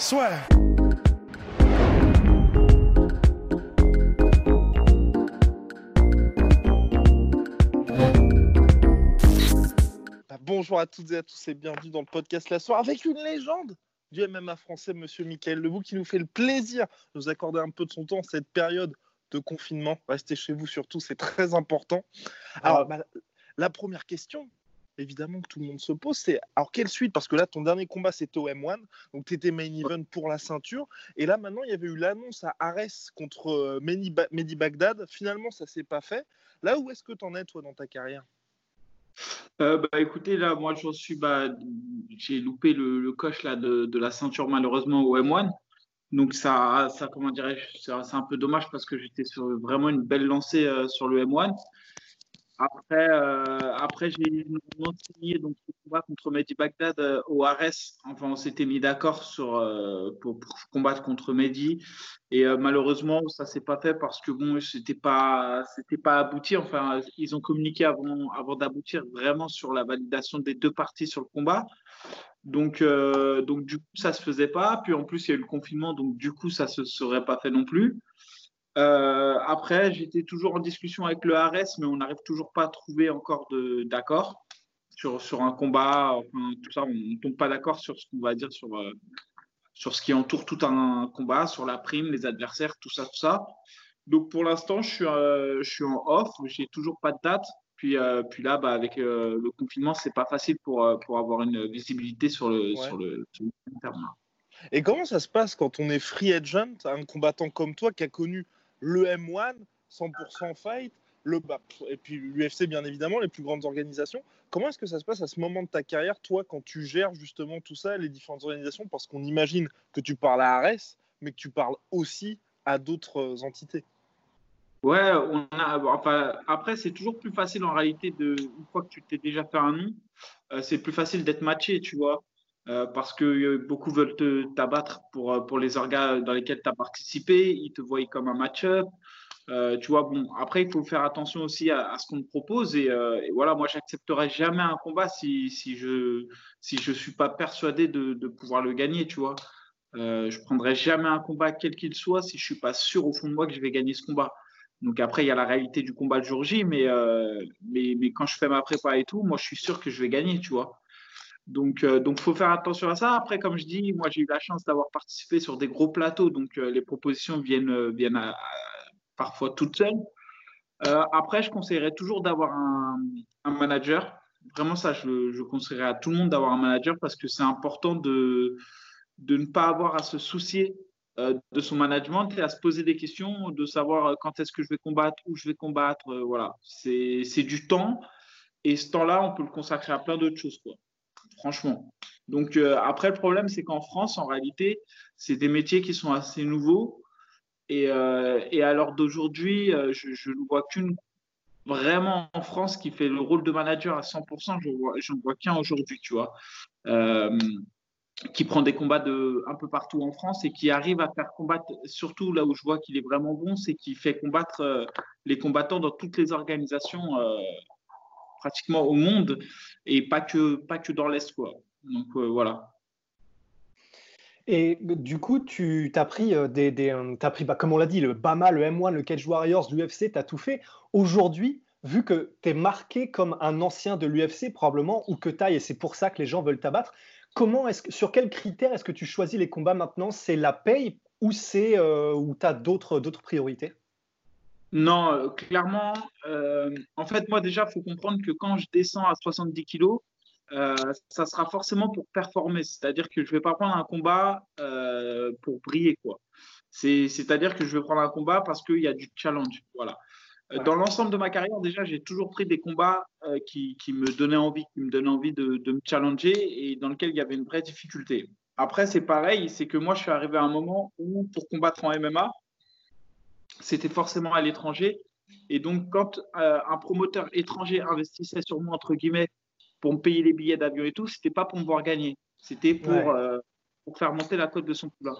Soit. Bah, bonjour à toutes et à tous et bienvenue dans le podcast La Soirée avec une légende du MMA français, Monsieur Michael Lebou, qui nous fait le plaisir de nous accorder un peu de son temps en cette période de confinement. Restez chez vous surtout, c'est très important. Alors, bah, la première question, évidemment, que tout le monde se pose, c'est alors quelle suite? Parce que là, ton dernier combat, c'était au M1, donc tu étais main event pour la ceinture. Et là, maintenant, il y avait eu l'annonce à Ares contre euh, Mehdi Ba- Mehdi Bagdad. Finalement, ça s'est pas fait. Là, où est-ce que tu en es, toi, dans ta carrière? Euh, bah, écoutez, là, moi, j'en suis, bah, j'ai loupé le, le coche là, de, de la ceinture, malheureusement, au M1. Donc, ça, ça comment dirais-je, c'est c'est un peu dommage parce que j'étais sur vraiment une belle lancée euh, sur le M1. Après, euh, après j'ai non signé donc, ce combat contre Mehdi Bagdad euh, au Ares. Enfin, on s'était mis d'accord sur, euh, pour, combattre contre Mehdi. Et euh, malheureusement, ça s'est pas fait parce que bon, c'était pas, pas abouti. Enfin, ils ont communiqué avant, d'aboutir vraiment sur la validation des deux parties sur le combat. Donc, donc du coup, ça se faisait pas. Puis en plus, il y a eu le confinement, donc du coup, ça se serait pas fait non plus. Euh, après, j'étais toujours en discussion avec le Ares, mais on n'arrive toujours pas à trouver encore d'accord sur, sur un combat. Enfin, tout ça, on ne tombe pas d'accord sur ce qu'on va dire sur, euh, sur ce qui entoure tout un combat, sur la prime, les adversaires, tout ça, tout ça. Donc pour l'instant, je suis, euh, je suis en off, j'ai toujours pas de date. Puis, puis là, bah, avec le confinement, c'est pas facile pour, pour avoir une visibilité sur le, Ouais. sur le, sur le long terme. Et comment ça se passe quand on est free agent, un combattant comme toi qui a connu le M1, 100% fight, le, et puis l'UFC bien évidemment, les plus grandes organisations. Comment est-ce que ça se passe à ce moment de ta carrière, toi, quand tu gères justement tout ça, les différentes organisations? Parce qu'on imagine que tu parles à Ares, mais que tu parles aussi à d'autres entités. Ouais, après, c'est toujours plus facile en réalité de, une fois que tu t'es déjà fait un nom, euh, c'est plus facile d'être matché, tu vois, euh, parce que euh, beaucoup veulent te t'abattre pour, euh, pour les orgas dans lesquels tu as participé, ils te voient comme un match-up. Tu vois, bon, après, il faut faire attention aussi à, à ce qu'on te propose. Et, euh, et voilà, moi, j'accepterai jamais un combat si, si je si je suis pas persuadé de, de pouvoir le gagner, tu vois. Je prendrai jamais un combat quel qu'il soit si je suis pas sûr au fond de moi que je vais gagner ce combat. Donc après, il y a la réalité du combat le jour J, mais, mais, mais quand je fais ma prépa et tout, moi, je suis sûr que je vais gagner, tu vois. Donc, euh, faut faire attention à ça. Après, comme je dis, moi, j'ai eu la chance d'avoir participé sur des gros plateaux, donc euh, les propositions viennent, euh, à- parfois toutes seules. Euh, après, je conseillerais toujours d'avoir un, manager. Vraiment, ça, je, conseillerais à tout le monde d'avoir un manager parce que c'est important de, ne pas avoir à se soucier euh, de son management et à se poser des questions, de savoir euh, quand est-ce que je vais combattre, où je vais combattre. euh, voilà, c'est du temps et ce temps-là, on peut le consacrer à plein d'autres choses. Franchement. Donc euh, après, le problème, c'est qu'en France, en réalité, c'est des métiers qui sont assez nouveaux et, euh, et à l'heure d'aujourd'hui, euh, je, ne vois qu'une vraiment en France qui fait le rôle de manager à 100%. Je vois, vois qu'un aujourd'hui, tu vois. Euh, qui prend des combats un peu partout en France et qui arrive à faire combattre, surtout là où je vois qu'il est vraiment bon, c'est qu'il fait combattre les combattants dans toutes les organisations pratiquement au monde et pas que, pas que dans l'Est. Quoi. Donc euh, voilà. Et du coup, tu as pris, euh, des, des, euh, t'as pris bah, comme on l'a dit, le BAMA, le M1, le Cage Warriors, l'UFC, tu as tout fait. Aujourd'hui, vu que tu es marqué comme un ancien de l'UFC, probablement, ou que tu et c'est pour ça que les gens veulent t'abattre, comment est-ce sur quels critères est-ce que tu choisis les combats maintenant? C'est la paye ou c'est tu as d'autres priorités? Non, euh, clairement, euh, en fait, moi déjà, il faut comprendre que quand je descends à 70 kilos, euh, ça sera forcément pour performer. C'est-à-dire que je ne vais pas prendre un combat euh, pour briller, quoi. C'est, c'est-à-dire que je vais prendre un combat parce qu'il y a du challenge. Voilà. Dans l'ensemble de ma carrière, déjà, j'ai toujours pris des combats qui, qui, me donnaient envie, qui me donnaient envie de, de, me challenger et dans lesquels il y avait une vraie difficulté. Après, c'est pareil, c'est que moi, je suis arrivé à un moment où, pour combattre en MMA, c'était forcément à l'étranger. Et donc, quand un promoteur étranger investissait sur moi, entre guillemets, pour me payer les billets d'avion et tout, c'était pas pour me voir gagner. C'était pour, euh, pour, faire monter la cote de son poulain.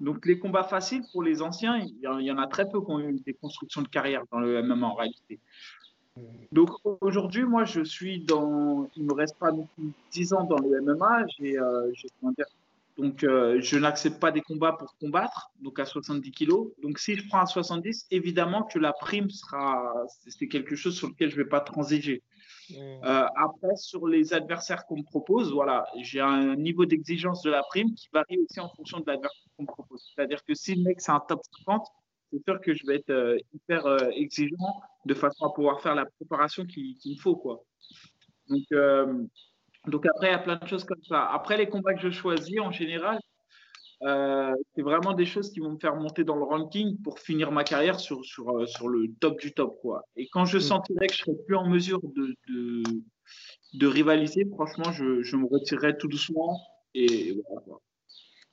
Donc, les combats faciles pour les anciens, il y, en a très peu qui ont eu des constructions de carrière dans le MMA en réalité. Donc aujourd'hui, moi, je suis dans. Il me reste pas 10 ans dans le MMA. J'ai, euh, donc, euh, je n'accepte pas des combats pour combattre, donc à 70 kilos. Donc, si je prends à 70, évidemment que la prime sera. C'est quelque chose sur lequel je ne vais pas transiger. Mm. Euh, après, sur les adversaires qu'on me propose, voilà, j'ai un niveau d'exigence de la prime qui varie aussi en fonction de l'adversaire qu'on me propose. C'est-à-dire que si le mec c'est un top 50, c'est sûr que je vais être euh, hyper exigeant de façon à pouvoir faire la préparation qu'il me faut, quoi. Donc, donc après, il y a plein de choses comme ça. Après, les combats que je choisis, en général, euh, c'est vraiment des choses qui vont me faire monter dans le ranking pour finir ma carrière sur, sur, euh, sur le top du top. Quoi. Et quand je mm. sentirai que je serai plus en mesure de, de, de rivaliser, franchement, je, je, me retirerai tout doucement. Et voilà,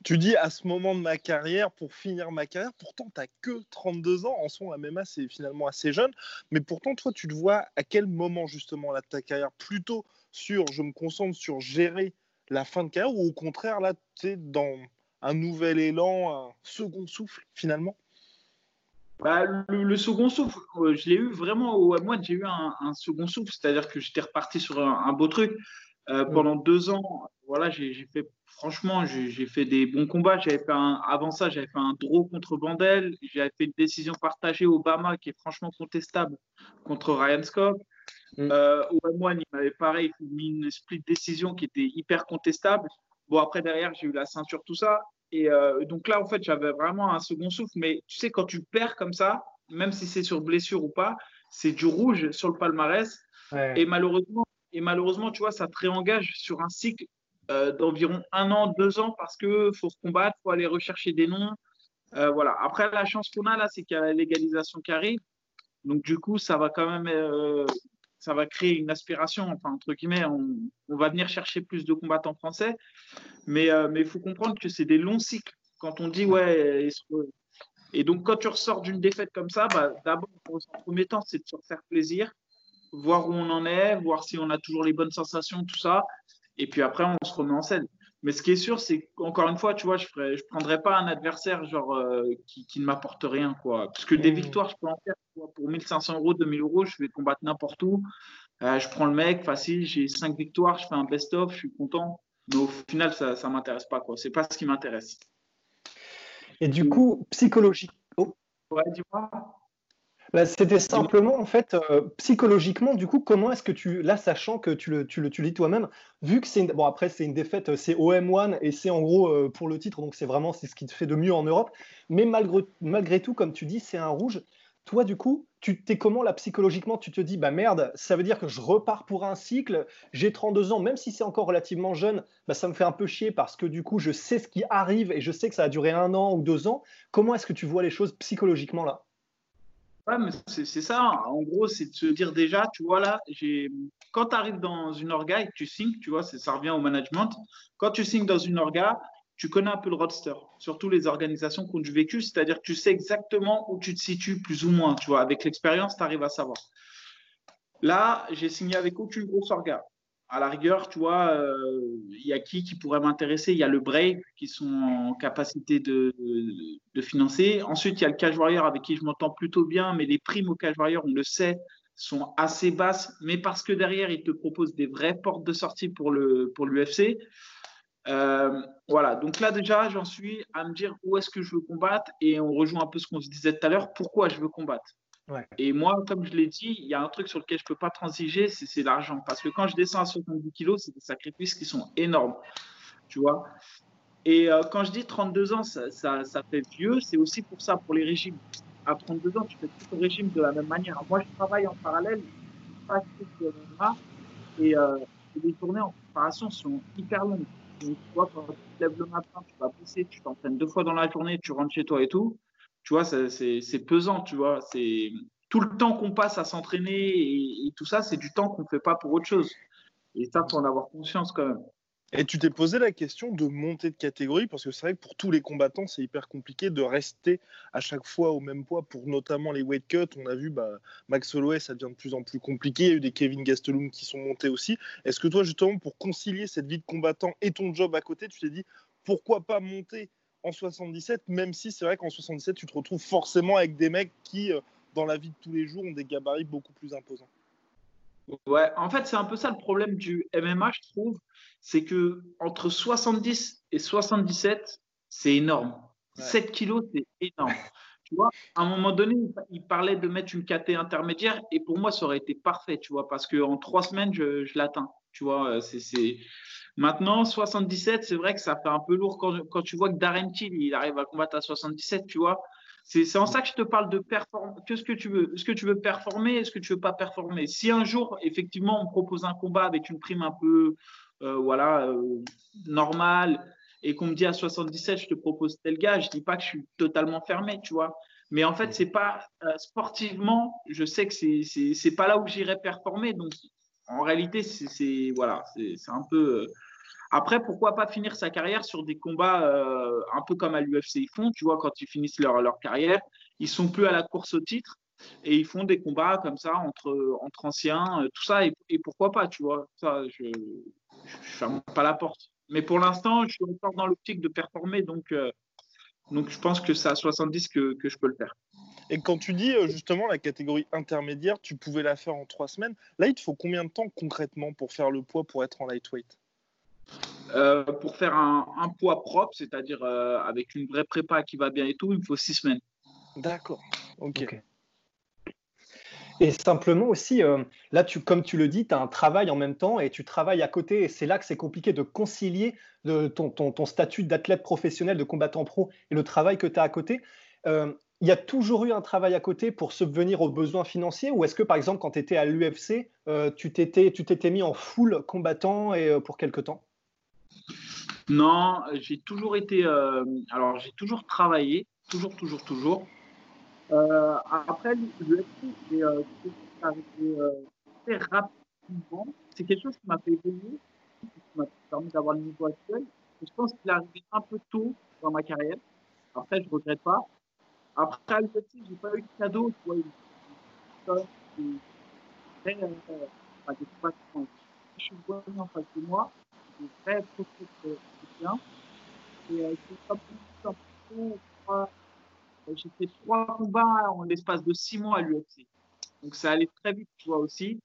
Tu dis à ce moment de ma carrière, pour finir ma carrière, pourtant tu n'as que 32 ans, en son MMA c'est finalement assez jeune, mais pourtant toi tu te vois à quel moment justement là, de ta carrière? Plutôt sur, je me concentre sur gérer la fin de carrière ou au contraire là, tu sais, dans un nouvel élan, un second souffle finalement? Bah, le, second souffle, euh, je l'ai eu vraiment au mois j'ai eu un, second souffle, c'est-à-dire que j'étais reparti sur un, beau truc. Euh. Pendant deux ans, voilà, j'ai fait, franchement, j'ai fait des bons combats. J'avais fait un, avant ça, j'avais fait un draw contre Bandel. J'avais fait une décision partagée Obama qui est franchement contestable contre Ryan Scott. Mm. Euh, il m'avait pareil mis une split décision qui était hyper contestable. Bon, après, derrière, j'ai eu la ceinture, tout ça. Et euh, donc là, en fait, j'avais vraiment un second souffle. Mais tu sais, quand tu perds comme ça, même si c'est sur blessure ou pas, c'est du rouge sur le palmarès. Et, malheureusement, et malheureusement, tu vois, ça te réengage sur un cycle euh, d'environ un an, deux ans, parce qu'il faut se combattre, il faut aller rechercher des noms. Euh, voilà. Après, la chance qu'on a là, c'est qu'il y a la légalisation qui arrive. Donc, du coup, ça va quand même ça va créer une aspiration, enfin, entre guillemets, on, va venir chercher plus de combattants français. Mais euh, il faut comprendre que c'est des longs cycles. Quand on dit, ouais, et donc quand tu ressors d'une défaite comme ça, bah, d'abord, en premier temps, c'est de se faire plaisir, voir où on en est, voir si on a toujours les bonnes sensations, tout ça. Et puis après, on se remet en scène. Mais ce qui est sûr, c'est qu'encore une fois, tu vois, je ne je prendrais pas un adversaire genre, euh, qui, qui, ne m'apporte rien. Quoi. Parce que des mmh. victoires, je peux en faire. Pour 1500 euros, 2000 euros, je vais combattre n'importe où. Euh, je prends le mec, facile, j'ai 5 victoires, je fais un best-of, je suis content. Mais au final, ça ne m'intéresse pas. Ce n'est pas ce qui m'intéresse. Et du coup, psychologique. Oh. Ouais, dis-moi. Bah, c'était simplement, en fait, euh, psychologiquement, du coup, comment est-ce que tu, là, sachant que tu le, tu le, tu lis toi-même, vu que c'est une, bon, après, c'est une défaite, c'est OM1 et c'est en gros euh, pour le titre, donc c'est vraiment c'est ce qui te fait de mieux en Europe, mais malgré, malgré tout, comme tu dis, c'est un rouge. Toi, du coup, tu t'es comment là psychologiquement Tu te dis, bah merde, ça veut dire que je repars pour un cycle, j'ai 32 ans, même si c'est encore relativement jeune, bah, ça me fait un peu chier parce que du coup, je sais ce qui arrive et je sais que ça a duré un an ou deux ans. Comment est-ce que tu vois les choses psychologiquement là? C'est ça. En gros, c'est de se dire déjà, tu vois, là, quand tu arrives dans une orga et que tu signes, tu vois, ça revient au management. Quand tu signes dans une orga, tu connais un peu le roster, surtout les organisations qui ont du vécu, c'est-à-dire que tu sais exactement où tu te situes, plus ou moins, tu vois. Avec l'expérience, tu arrives à savoir. Là, j'ai signé avec aucune grosse orga à la rigueur, tu vois, euh, il y a qui qui pourrait m'intéresser? Il y a le Brave qui sont en capacité de, de, financer. Ensuite, il y a le Cage Warrior avec qui je m'entends plutôt bien, mais les primes au Cage Warrior, on le sait, sont assez basses, mais parce que derrière, ils te proposent des vraies portes de sortie pour l'UFC. Pour euh, voilà, donc là déjà, j'en suis à me dire où est-ce que je veux combattre et on rejoint un peu ce qu'on se disait tout à l'heure, pourquoi je veux combattre? Et moi, comme je l'ai dit, il y a un truc sur lequel je ne peux pas transiger, c'est l'argent. Parce que quand je descends à 70 kilos, c'est des sacrifices qui sont énormes. Tu vois? Et euh, quand je dis 32 ans, ça, fait vieux, c'est aussi pour ça, pour les régimes. À 32 ans, tu fais tout le régime de la même manière. Moi, je travaille en parallèle, pas et euh, les journées en préparation sont hyper longues. Tu vois, quand tu te lèves le matin, tu vas pousser, tu t'entraînes deux fois dans la journée, tu rentres chez toi et tout tu vois, c'est pesant, tu vois. tout le temps qu'on passe à s'entraîner et, tout ça, c'est du temps qu'on ne fait pas pour autre chose. Et ça, faut en avoir conscience quand même. Et tu t'es posé la question de monter de catégorie parce que c'est vrai que pour tous les combattants, c'est hyper compliqué de rester à chaque fois au même poids pour notamment les weight cuts. On a vu bah, Max Holloway, ça devient de plus en plus compliqué. Il y a eu des Kevin Gastelum qui sont montés aussi. Est-ce que toi, justement, pour concilier cette vie de combattant et ton job à côté, tu t'es dit pourquoi pas monter en 77, même si c'est vrai qu'en 77, tu te retrouves forcément avec des mecs qui, euh, dans la vie de tous les jours, ont des gabarits beaucoup plus imposants Ouais, en fait, c'est un peu ça le problème du MMA, je trouve. C'est que entre 70 et 77, c'est énorme. 7 kilos, c'est énorme. Tu vois, à un moment donné, il parlait de mettre une KT intermédiaire et pour moi, ça aurait été parfait, tu vois, parce qu'en trois semaines, je, je l'atteins. Tu vois, euh, c'est. Maintenant, 77, c'est vrai que ça fait un peu lourd quand, tu vois que Darren Till, il arrive à combattre à 77, tu vois. C'est en ça que je te parle de performer. Qu'est-ce que tu veux Est-ce que tu veux performer Est-ce que tu veux pas performer Si un jour, effectivement, on me propose un combat avec une prime un peu euh, voilà, euh, normale et qu'on me dit à 77, je te propose tel gars, je dis pas que je suis totalement fermé, tu vois. Mais en fait, c'est pas euh, sportivement, je sais que c'est pas là où j'irai performer. Donc, en réalité, c'est voilà, c'est un peu après, pourquoi pas finir sa carrière sur des combats euh, un peu comme à l'UFC ils font, tu vois, quand ils finissent leur, leur carrière, ils sont plus à la course au titre et ils font des combats comme ça entre, entre anciens, euh, tout ça, et, pourquoi pas, tu vois, ça, je ne ferme pas la porte. Mais pour l'instant, je suis encore dans l'optique de performer, donc, euh, donc je pense que c'est à 70 que, que je peux le faire. Et quand tu dis justement la catégorie intermédiaire, tu pouvais la faire en trois semaines. Là, il te faut combien de temps concrètement pour faire le poids pour être en lightweight? Euh, pour faire un, poids propre, c'est-à-dire euh, avec une vraie prépa qui va bien et tout, il me faut six semaines. D'accord. Ok. Et simplement aussi, euh, là, tu, comme tu le dis, tu as un travail en même temps et tu travailles à côté. Et c'est là que c'est compliqué de concilier de ton, ton, ton, statut d'athlète professionnel, de combattant pro et le travail que tu as à côté. il y a toujours eu un travail à côté pour subvenir aux besoins financiers Ou est-ce que, par exemple, quand tu étais à l'UFC, tu t'étais mis en full combattant et, pour quelque temps? Non, j'ai toujours été. Euh, alors, j'ai toujours travaillé, toujours, toujours, toujours. Euh, après, le c'est euh, euh, très rapidement. C'est quelque chose qui m'a fait évoluer, qui m'a permis d'avoir le niveau actuel. Je pense qu'il est arrivé un peu tôt dans ma carrière. Après, je ne regrette pas. Après, le je n'ai pas eu de cadeau. Tu vois, je suis venu en face de moi, vrais. Et euh, j'ai fait trois combats en l'espace de six mois à l'UFC. Donc ça allait très vite, tu vois aussi.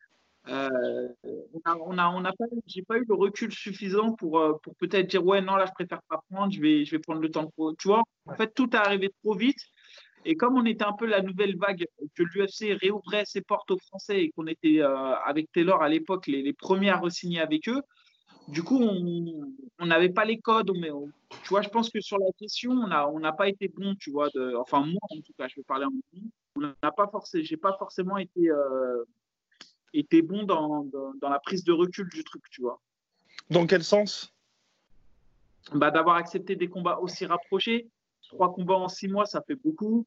Euh, on a, on a, pas, j'ai pas eu le recul suffisant pour, euh, pour peut-être dire ouais non là je préfère pas prendre, je vais, je vais prendre le temps pour, tu vois. En fait tout est arrivé trop vite. Et comme on était un peu la nouvelle vague, que l'UFC réouvrait ses portes aux Français et qu'on était avec Taylor à l'époque les, les premiers à re-signer avec eux, du coup, on n'avait pas les codes. Mais tu vois, je pense que sur la question, on n'a on pas été bon, tu vois. De, enfin, moi, en tout cas, je vais parler en mon On n'a pas forcément, j'ai pas forcément été, euh, été bon dans, dans, la prise de recul du truc, tu vois. Dans quel sens? Bah, D'avoir accepté des combats aussi rapprochés. Trois combats en six mois, ça fait beaucoup.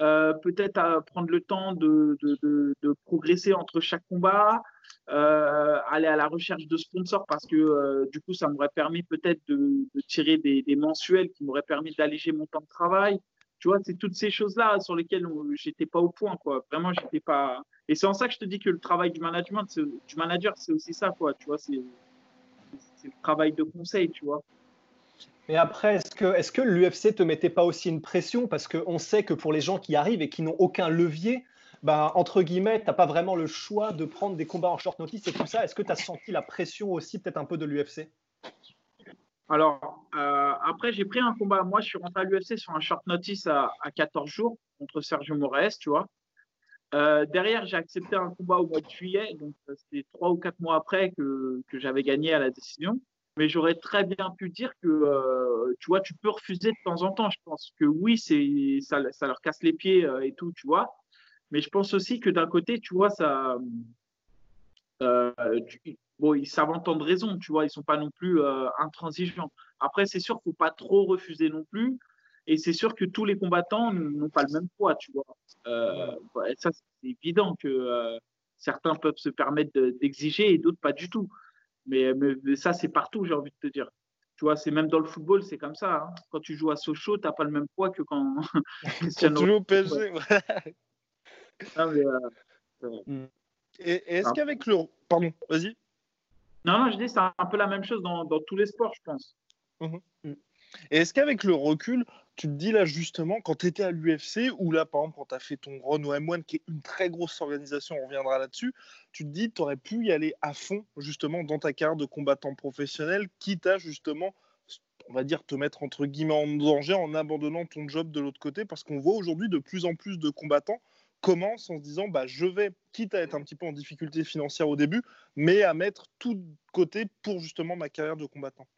Euh, peut-être prendre le temps de, progresser entre chaque combat, euh, aller à la recherche de sponsors parce que euh, du coup, ça m'aurait permis peut-être de, tirer des, mensuels qui m'auraient permis d'alléger mon temps de travail. Tu vois, c'est toutes ces choses-là sur lesquelles j'étais pas au point, quoi. Vraiment, j'étais pas. Et c'est en ça que je te dis que le travail du management, du manager, c'est aussi ça. Tu vois, c'est le travail de conseil, tu vois. Mais après, est-ce que, est que l'UFC te mettait pas aussi une pression? Parce qu'on sait que pour les gens qui arrivent et qui n'ont aucun levier, bah, entre guillemets, tu n'as pas vraiment le choix de prendre des combats en short notice et tout ça. Est-ce que tu as senti la pression aussi, peut-être un peu de l'UFC Alors, euh, après, j'ai pris un combat. Moi, je suis rentré à l'UFC sur un short notice à, 14 jours contre Sergio Moraes, tu vois. Euh, derrière, j'ai accepté un combat au mois de juillet, donc euh, c'était trois ou quatre mois après que j'avais gagné à la décision mais j'aurais très bien pu dire que, euh, tu vois, tu peux refuser de temps en temps. Je pense que oui, c'est ça, leur casse les pieds euh, et tout, tu vois. Mais je pense aussi que d'un côté, tu vois, ça, euh, bon, ils savent entendre raison, tu vois, ils sont pas non plus intransigeants. Après, c'est sûr qu'il faut pas trop refuser non plus. Et c'est sûr que tous les combattants n'ont pas le même poids, tu vois. Euh, ça, c'est évident que certains peuvent se permettre d'exiger et d'autres pas du tout. Mais, ça, c'est partout, j'ai envie de te dire. Tu vois, c'est même dans le football, c'est comme ça. Hein. Quand tu joues à Sochaux, tu n'as pas le même poids que quand Cristiano Ronaldo. PSG. Euh, mm. Et, est-ce qu'avec le. Pardon, vas-y. Non, non, je dis, c'est un peu la même chose dans, dans tous les sports, je pense. Mhm. Mm. Et est-ce qu'avec le recul, tu te dis là justement, quand tu étais à l'UFC, ou là par exemple quand tu as fait ton run au M1, qui est une très grosse organisation, on reviendra là-dessus, tu te dis tu aurais pu y aller à fond justement dans ta carrière de combattant professionnel, quitte à justement, on va dire, te mettre entre guillemets en danger en abandonnant ton job de l'autre côté, parce qu'on voit aujourd'hui de plus en plus de combattants commencent en se disant bah, je vais, quitte à être un petit peu en difficulté financière au début, mais à mettre tout de côté pour justement ma carrière de combattant.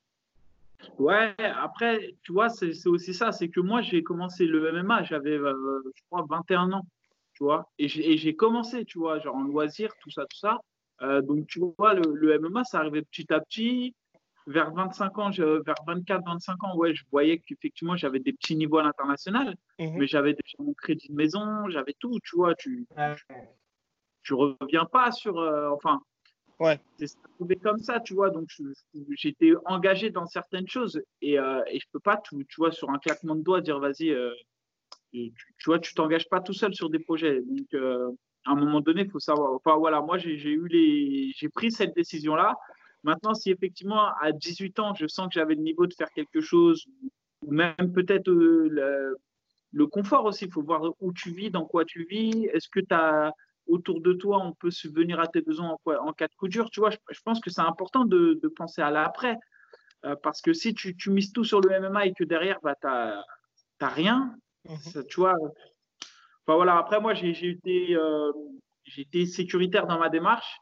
Ouais, après, tu vois, c'est aussi ça. C'est que moi, j'ai commencé le MMA, j'avais, euh, je crois, 21 ans, tu vois. Et j'ai commencé, tu vois, genre en loisir, tout ça, tout ça. Euh, donc, tu vois, le, MMA, ça arrivait petit à petit. Vers 25 ans, vers 24, 25 ans, ouais, je voyais qu'effectivement, j'avais des petits niveaux à l'international, mmh mais j'avais déjà mon crédit de maison, j'avais tout, tu vois. Tu, tu, reviens pas sur. Euh, enfin, Ouais. C'est comme ça, tu vois. Donc, j'étais engagé dans certaines choses et, euh, et je peux pas, tout, tu vois, sur un claquement de doigts, dire vas-y, euh, tu, vois, tu t'engages pas tout seul sur des projets. Donc, euh, à un moment donné, il faut savoir. Enfin, voilà, moi, j'ai les, pris cette décision-là. Maintenant, si effectivement, à 18 ans, je sens que j'avais le niveau de faire quelque chose, ou même peut-être le, le, confort aussi, il faut voir où tu vis, dans quoi tu vis. Est-ce que tu as autour de toi, on peut subvenir à tes besoins en, cas de coup dur. Tu vois, je, pense que c'est important de, penser à l'après. Euh, parce que si tu, mises tout sur le MMA et que derrière, bah, tu n'as rien, mhm. tu vois. Enfin, voilà, après, moi, j'ai été, euh, été sécuritaire dans ma démarche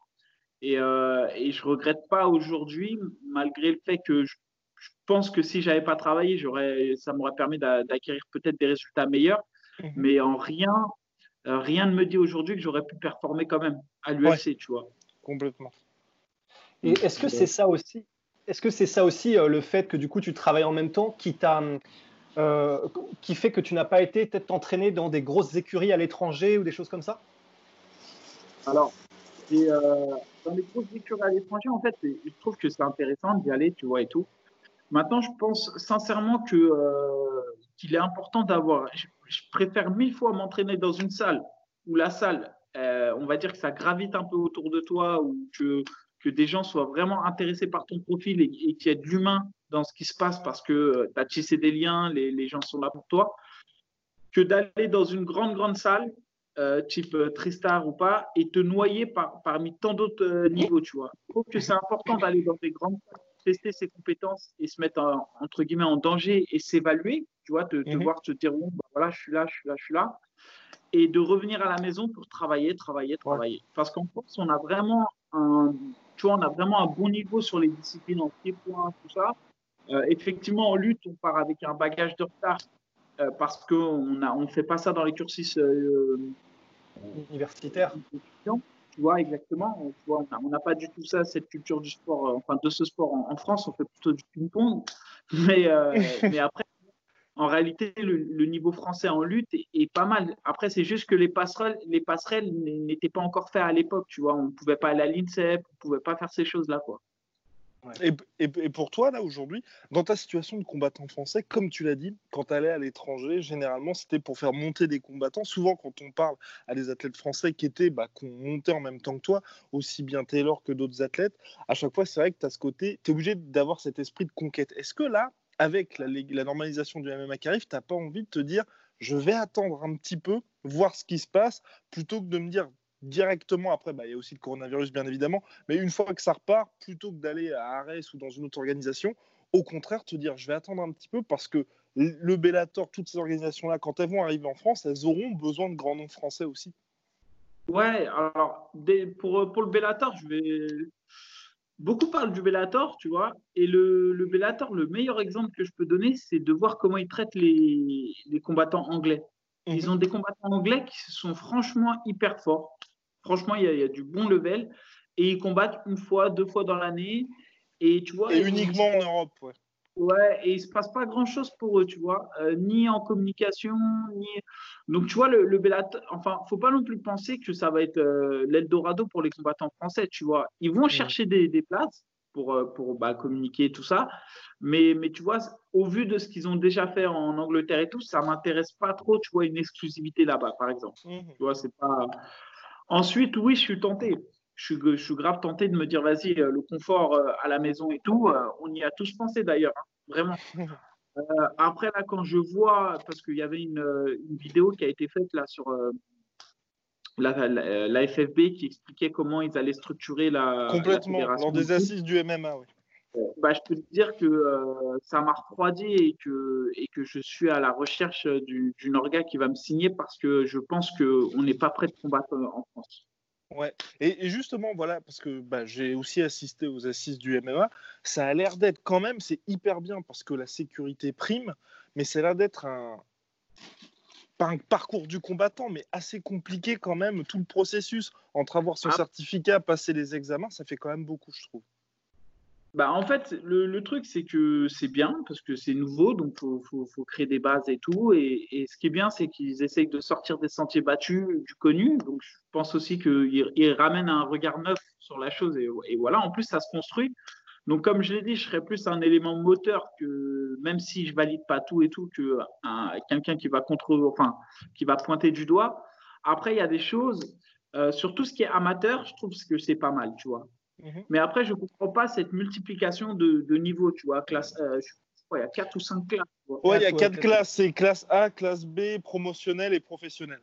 et, euh, et je ne regrette pas aujourd'hui, malgré le fait que je, pense que si j'avais pas travaillé, ça m'aurait permis d'acquérir peut-être des résultats meilleurs. Mhm. Mais en rien, euh, rien ne me dit aujourd'hui que j'aurais pu performer quand même à l'UFC, tu vois. Complètement. Et est-ce que c'est ça aussi Est-ce que c'est ça aussi euh, le fait que du coup tu travailles en même temps qui t'a euh, qui fait que tu n'as pas été peut-être entraîné dans des grosses écuries à l'étranger ou des choses comme ça? Alors, dans les grosses écuries à l'étranger, en fait, je trouve que c'est intéressant d'y aller, tu vois, et tout. Maintenant, je pense sincèrement que qu'il est important d'avoir je préfère mille fois m'entraîner dans une salle où la salle, euh, on va dire que ça gravite un peu autour de toi, ou que, que des gens soient vraiment intéressés par ton profil et, qu'il y ait de l'humain dans ce qui se passe parce que euh, tu as tissé des liens, les, gens sont là pour toi, que d'aller dans une grande, grande salle, euh, type Tristar ou pas, et te noyer par, parmi tant d'autres niveaux, tu vois. Je trouve que c'est important d'aller dans des grandes salles, tester ses compétences et se mettre entre guillemets en danger et s'évaluer tu vois, te, mhm. voir te dire, bah, voilà, je suis là, je suis là, je suis là. Et de revenir à la maison pour travailler, travailler, travailler. Parce qu'en France, on a vraiment un, tu vois, on a vraiment un bon niveau sur les disciplines en pied-point, tout ça. Euh, effectivement, en lutte, on part avec un bagage de retard euh, parce qu'on ne on fait pas ça dans les cursus euh, universitaires. Tu vois, exactement. on n'a pas du tout ça, cette culture du sport, enfin de ce sport en, France, on fait plutôt du ping-pong. Mais, mais après, en réalité, le, niveau français en lutte est, pas mal. Après, c'est juste que les passerelles, les passerelles n'étaient pas encore faites à l'époque, tu vois. On ne pouvait pas aller à l'INSEP, on ne pouvait pas faire ces choses-là, quoi. Et, pour toi, là, aujourd'hui, dans ta situation de combattant français, comme tu l'as dit, quand tu allais à l'étranger, généralement, c'était pour faire monter des combattants. Souvent, quand on parle à des athlètes français qui étaient, bah, qui ont en même temps que toi, aussi bien Taylor que d'autres athlètes, à chaque fois, c'est vrai que tu as ce côté, tu es obligé d'avoir cet esprit de conquête. Est-ce que là, avec la, normalisation du MMA qui arrive, tu n'as pas envie de te dire je vais attendre un petit peu, voir ce qui se passe, plutôt que de me dire directement après, bah, il y a aussi le coronavirus bien évidemment, mais une fois que ça repart, plutôt que d'aller à Arès ou dans une autre organisation, au contraire, te dire je vais attendre un petit peu parce que le Bellator, toutes ces organisations-là, quand elles vont arriver en France, elles auront besoin de grands noms français aussi. Ouais, alors pour, pour le Bellator, je vais, beaucoup parlent du Bellator, tu vois, et le, le Bellator, le meilleur exemple que je peux donner, c'est de voir comment ils traitent les, les combattants anglais. Ils mhm. ont des combattants anglais qui sont franchement hyper forts. Franchement, il y, a, du bon level. Et ils combattent une fois, deux fois dans l'année. Et tu vois. Et uniquement en Europe, ouais. Ouais, et il se passe pas grand chose pour eux, tu vois, euh, ni en communication, ni. Donc, tu vois, le, le Bellator, enfin, faut pas non plus penser que ça va être euh, l'Eldorado pour les combattants français, tu vois. Ils vont chercher des, des places pour, euh, pour bah, communiquer tout ça, mais, mais tu vois, au vu de ce qu'ils ont déjà fait en Angleterre et tout, ça m'intéresse pas trop, tu vois, une exclusivité là-bas, par exemple. Mhm. Tu vois, c'est pas. Ensuite, oui, je suis tenté. Je suis, je suis grave tenté de me dire, vas-y, euh, le confort euh, à la maison et tout, euh, on y a tous pensé d'ailleurs, hein, vraiment. Euh, après, là, quand je vois, parce qu'il y avait une, une vidéo qui a été faite là sur euh, la, la- la FFB qui expliquait comment ils allaient structurer la, Complètement, lors des assises du MMA, oui. Bah, je peux te dire que euh, ça m'a refroidi et que, et que je suis à la recherche du- d'une orga qui va me signer parce que je pense qu'on n'est pas prêt de combattre euh, en France. Ouais. Et, et justement, voilà, parce que bah, j'ai aussi assisté aux assises du MMA, ça a l'air d'être quand même, c'est hyper bien parce que la sécurité prime, mais ça a l'air d'être un, pas un parcours du combattant, mais assez compliqué quand même, tout le processus entre avoir son Ah. certificat, passer les examens, ça fait quand même beaucoup, je trouve. Bah, en fait, le, le truc, c'est que c'est bien parce que c'est nouveau, donc il faut, faut- faut créer des bases et tout. Et, et ce qui est bien, c'est qu'ils essayent de sortir des sentiers battus du connu. Donc je pense aussi qu'ils ils ramènent un regard neuf sur la chose. Et, voilà, en plus, ça se construit. Donc, comme je l'ai dit, je serais plus un élément moteur que, même si je valide pas tout et tout, que un- quelqu'un qui va contre, enfin, qui va pointer du doigt. Après, il y a des choses, euh, sur tout ce qui est amateur, je trouve que c'est pas mal, tu vois. Mhm. Mais après, je ne comprends pas cette multiplication de, de niveaux, tu vois. Classe, euh, je crois qu'il y a 4 ou 5 classes. Ouais, il y a Ouais, quatre quatre. classes, c'est classe A, classe B, promotionnelle et professionnelle.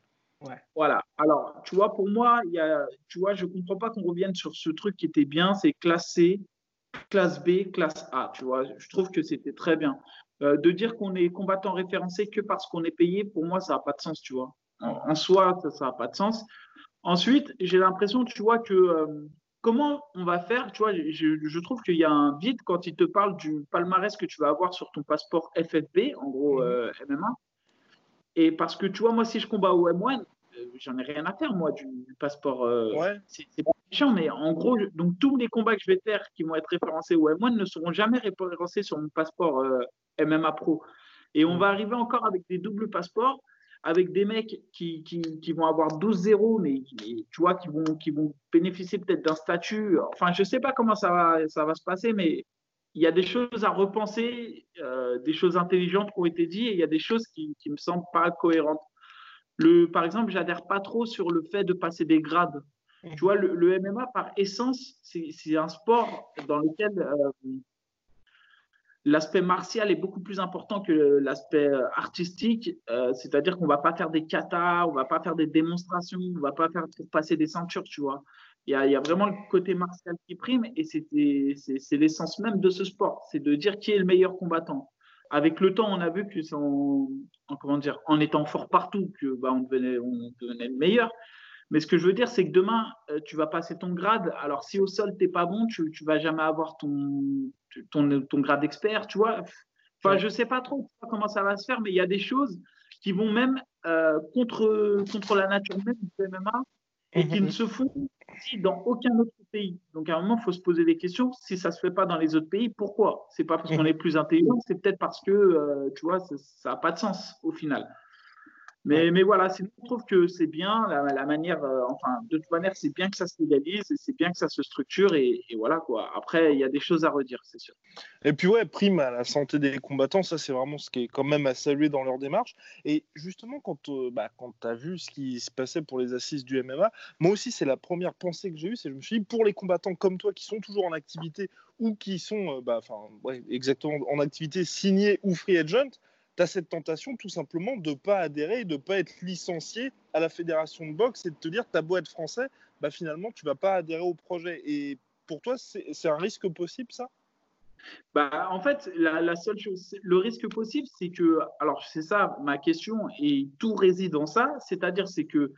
Voilà. Alors, tu vois, pour moi, il y a, tu vois, je ne comprends pas qu'on revienne sur ce truc qui était bien, c'est classe C, classe B, classe A, tu vois. Je trouve que c'était très bien. Euh, de dire qu'on est combattant référencé que parce qu'on est payé, pour moi, ça n'a pas de sens, tu vois. En, en soi, ça n'a pas de sens. Ensuite, j'ai l'impression, tu vois, que euh, comment on va faire, tu vois, je, je trouve qu'il y a un vide quand il te parle du palmarès que tu vas avoir sur ton passeport FFB, en gros euh, MMA. Et parce que, tu vois, moi, si je combats au M1, euh, j'en ai rien à faire, moi, du, du passeport. euh, Ouais. c'est pas méchant, mais en gros, je- donc tous les combats que je vais faire qui vont être référencés au M1 ne seront jamais référencés sur mon passeport euh, MMA Pro. Et on va arriver encore avec des doubles passeports, avec des mecs qui, qui, vont avoir 12-0, mais, qui- tu vois, qui vont, qui vont bénéficier peut-être d'un statut. Enfin, je sais pas comment ça va, ça va se passer, mais il y a des choses à repenser, euh, des choses intelligentes qui ont été dites, et il y a des choses qui ne me semblent pas cohérentes. Le, par exemple, j'adhère pas trop sur le fait de passer des grades. Tu vois, le, MMA, par essence, c'est un sport dans lequel euh, l'aspect martial est beaucoup plus important que l'aspect euh, artistique. Euh, C'est-à-dire qu'on va pas faire des katas, on va pas faire des démonstrations, on va pas faire passer des ceintures, tu vois. Il y a, y a vraiment le côté martial qui prime et c'est l'essence même de ce sport. C'est de dire qui est le meilleur combattant. Avec le temps, on a vu que c'est en, en- en étant fort partout, que bah, devenait, on devenait le meilleur. Mais ce que je veux dire, c'est que demain, euh, tu vas passer ton grade. Alors, si au sol, tu n'es pas bon, tu ne vas jamais avoir ton, ton, ton grade expert, tu vois. Enfin, je ne sais pas trop comment ça va se faire, mais il y a des choses qui vont même euh, contre, contre la nature même du MMA et qui ne se font dans aucun autre pays. Donc, à un moment, il faut se poser des questions. Si ça ne se fait pas dans les autres pays, pourquoi? C'est pas parce qu'on est plus intelligent, c'est peut-être parce que, euh, tu vois, ça- ça n'a pas de sens au final. Mais, mais voilà, sinon, je trouve que c'est bien la, la manière, euh, enfin, de toute manière, c'est bien que ça se légalise et c'est bien que ça se structure et, et voilà quoi. Après, il y a des choses à redire, c'est sûr. Et puis ouais, prime à la santé des combattants, ça c'est vraiment ce qui est quand même à saluer dans leur démarche. Et justement, quand, euh, bah, quand tu as vu ce qui se passait pour les assises du MMA, moi aussi c'est la première pensée que j'ai eue, c'est je me suis dit, pour les combattants comme toi qui sont toujours en activité ou qui sont, euh, bah, enfin, ouais, exactement en activité signée ou free agent, tu as cette tentation tout simplement de ne pas adhérer, de ne pas être licencié à la fédération de boxe et de te dire, tu as beau être français, bah, finalement tu vas pas adhérer au projet. Et pour toi, c'est un risque possible ça? Bah, en fait, la seule chose, le risque possible, c'est que, alors c'est ça ma question, et tout réside dans ça, c'est-à-dire c'est que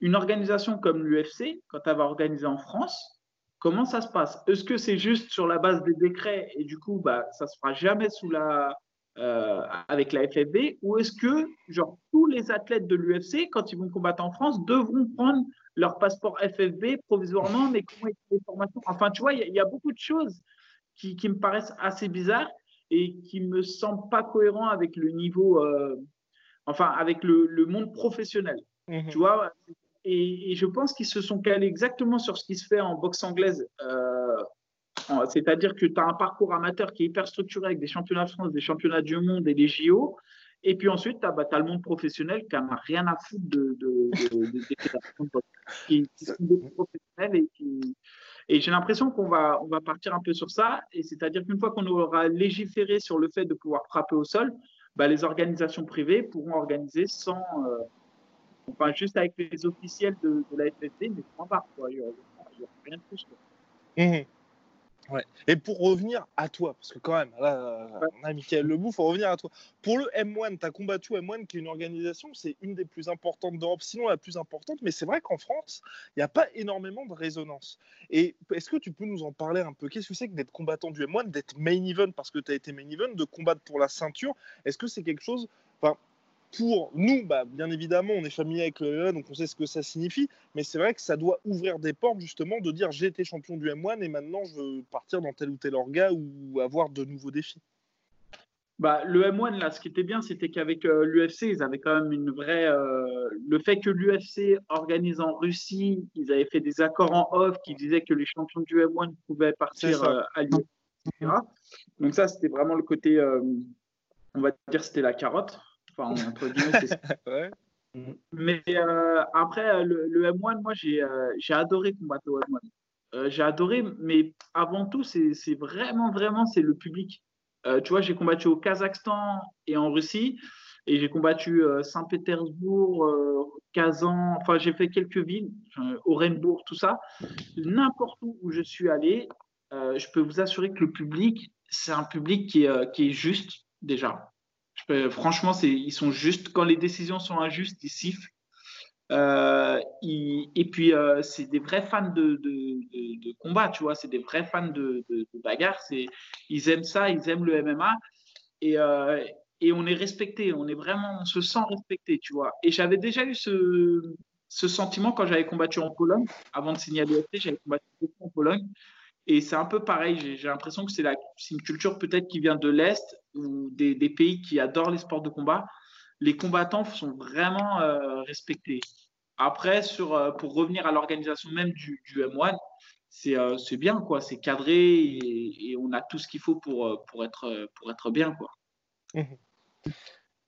une organisation comme l'UFC, quand elle va organiser en France, comment ça se passe? Est-ce que c'est juste sur la base des décrets et du coup, bah, ça se fera jamais sous la, euh, avec la FFB, ou est-ce que genre tous les athlètes de l'UFC, quand ils vont combattre en France, devront prendre leur passeport FFB provisoirement, mais comment les formations? Enfin, tu vois, il y, a- il y a beaucoup de choses qui, qui me paraissent assez bizarres. et qui me semble pas cohérent avec le niveau, euh, enfin avec le, monde professionnel. Mhm. Tu vois et, je pense qu'ils se sont calés exactement sur ce qui se fait en boxe anglaise. Euh, c'est-à-dire que tu as un parcours amateur qui est hyper structuré avec des championnats de France, des championnats du monde et des JO. Et puis ensuite, tu as, le monde professionnel qui n'a rien à foutre de, de, de, et j'ai l'impression qu'on va, partir un peu sur ça. Et c'est-à-dire qu'une fois qu'on aura légiféré sur le fait de pouvoir frapper au sol, bah, les organisations privées pourront organiser sans. Euh, enfin, juste avec les officiels de, la FFD, mais point barre. Il n'y aura, rien de plus. Mmh et pour revenir à toi, parce que quand même, là, on a Michael Lebout, il faut revenir à toi. Pour le M1, tu as combattu M1, qui est une organisation, c'est une des plus importantes d'Europe, sinon la plus importante, mais c'est vrai qu'en France, il n'y a pas énormément de résonance. Et est-ce que tu peux nous en parler un peu? Qu'est-ce que c'est que d'être combattant du M1, d'être main event parce que tu as été main event, de combattre pour la ceinture? Est-ce que c'est quelque chose. Enfin, pour nous, bah, bien évidemment, on est familier avec le M1, donc on sait ce que ça signifie, mais c'est vrai que ça doit ouvrir des portes justement de dire j'ai été champion du M1 et maintenant je veux partir dans tel ou tel orga ou avoir de nouveaux défis. Bah, le M1, là, ce qui était bien, c'était qu'avec euh, l'UFC, ils avaient quand même une vraie. Euh, le fait que l'UFC organise en Russie, ils avaient fait des accords en off qui disaient que les champions du M1 pouvaient partir euh, à l'UFC, etc. Donc, ça, c'était vraiment le côté. on va dire, c'était la carotte. Enfin, entre guillemets, c'est Mais euh, après, le, M1, moi, j'ai euh, j'ai adoré combattre au M1. Euh, j'ai adoré, mais avant tout, c'est vraiment, vraiment, c'est le public. tu vois, j'ai combattu au Kazakhstan et en Russie, et j'ai combattu Saint-Pétersbourg, Kazan, enfin, j'ai fait quelques villes, Orenbourg, tout ça. N'importe où où je suis allé, je peux vous assurer que le public, c'est un public qui est, qui est juste, déjà franchement, ils sont justes. Quand les décisions sont injustes, ils sifflent. Euh, et puis, euh, c'est des vrais fans de, combat, tu vois. C'est des vrais fans de, bagarre. Ils aiment ça, ils aiment le MMA. Et, euh, et on est respecté. On est vraiment, on se sent respecté, tu vois. Et j'avais déjà eu ce, ce sentiment quand j'avais combattu en Pologne. Avant de signer à l'UFC, j'avais combattu en Pologne. Et c'est un peu pareil, j'ai l'impression que c'est une culture peut-être qui vient de l'Est ou des, pays qui adorent les sports de combat. Les combattants sont vraiment euh, respectés. Après, euh, pour revenir à l'organisation même du, M1, euh, c'est bien, quoi. C'est cadré et, on a tout ce qu'il faut pour, pour, être, pour être bien, quoi. Mmh.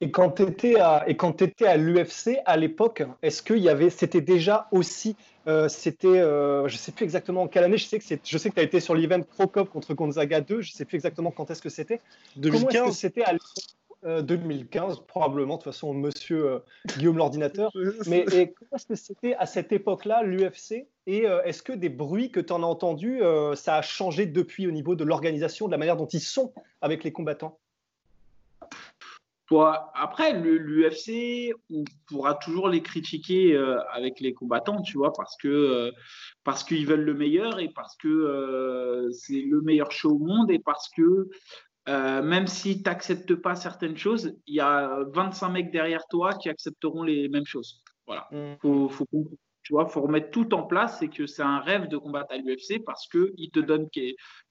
Et quand tu étais à, et quand étais à l'UFC à l'époque, est-ce que y avait, c'était déjà aussi, euh, c'était, euh, je sais plus exactement en quelle année, je sais que c'est, je sais que tu as été sur l'event Crocop contre Gonzaga 2, je sais plus exactement quand est-ce que c'était. 2015. Comment est-ce que c'était à 2015, euh, probablement, de toute façon, monsieur euh, Guillaume l'ordinateur. Mais comment est-ce que c'était à cette époque-là, l'UFC Et est-ce que des bruits que tu en as entendus, ça a changé depuis au niveau de l'organisation, de la manière dont ils sont avec les combattants? Après, l'UFC, on pourra toujours les critiquer euh, avec les combattants, tu vois, parce que euh, parce qu'ils veulent le meilleur et parce que euh, c'est le meilleur show au monde et parce que même si tu n'acceptes pas certaines choses, il y a 25 mecs derrière toi qui accepteront les mêmes choses. Voilà. Mm. Faut, faut, tu vois, faut remettre tout en place et que c'est un rêve de combattre à l'UFC parce qu'il te donne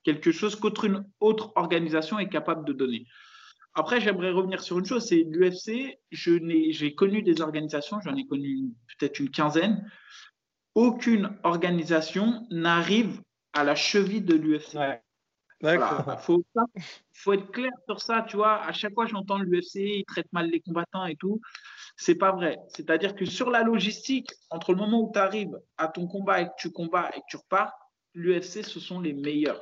quelque chose qu'autre autre organisation est capable de donner. Après, j'aimerais revenir sur une chose, c'est l'UFC, j'ai connu des organisations, j'en ai connu peut-être une quinzaine. Aucune organisation n'arrive à la cheville de l'UFC. Il faut, faut, être clair sur ça, tu vois. À chaque fois, j'entends l'UFC, ils traitent mal les combattants et tout. C'est pas vrai. C'est-à-dire que sur la logistique, entre le moment où tu arrives à ton combat et que tu combats et que tu repars, l'UFC, ce sont les meilleurs.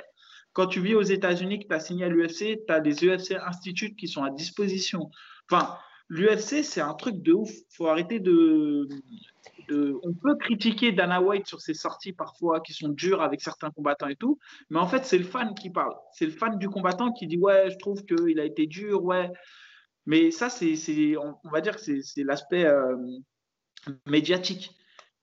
Quand tu vis aux États-Unis, que tu as signé à l'UFC, tu as des UFC Institute qui sont à disposition. Enfin, l'UFC, c'est un truc de ouf. Faut arrêter de, On peut critiquer Dana White sur ses sorties parfois qui sont dures avec certains combattants et tout, mais en fait, c'est le fan qui parle. C'est le fan du combattant qui dit Ouais, je trouve qu'il a été dur, ouais. Mais ça, c'est, on va dire que c'est, l'aspect euh, médiatique.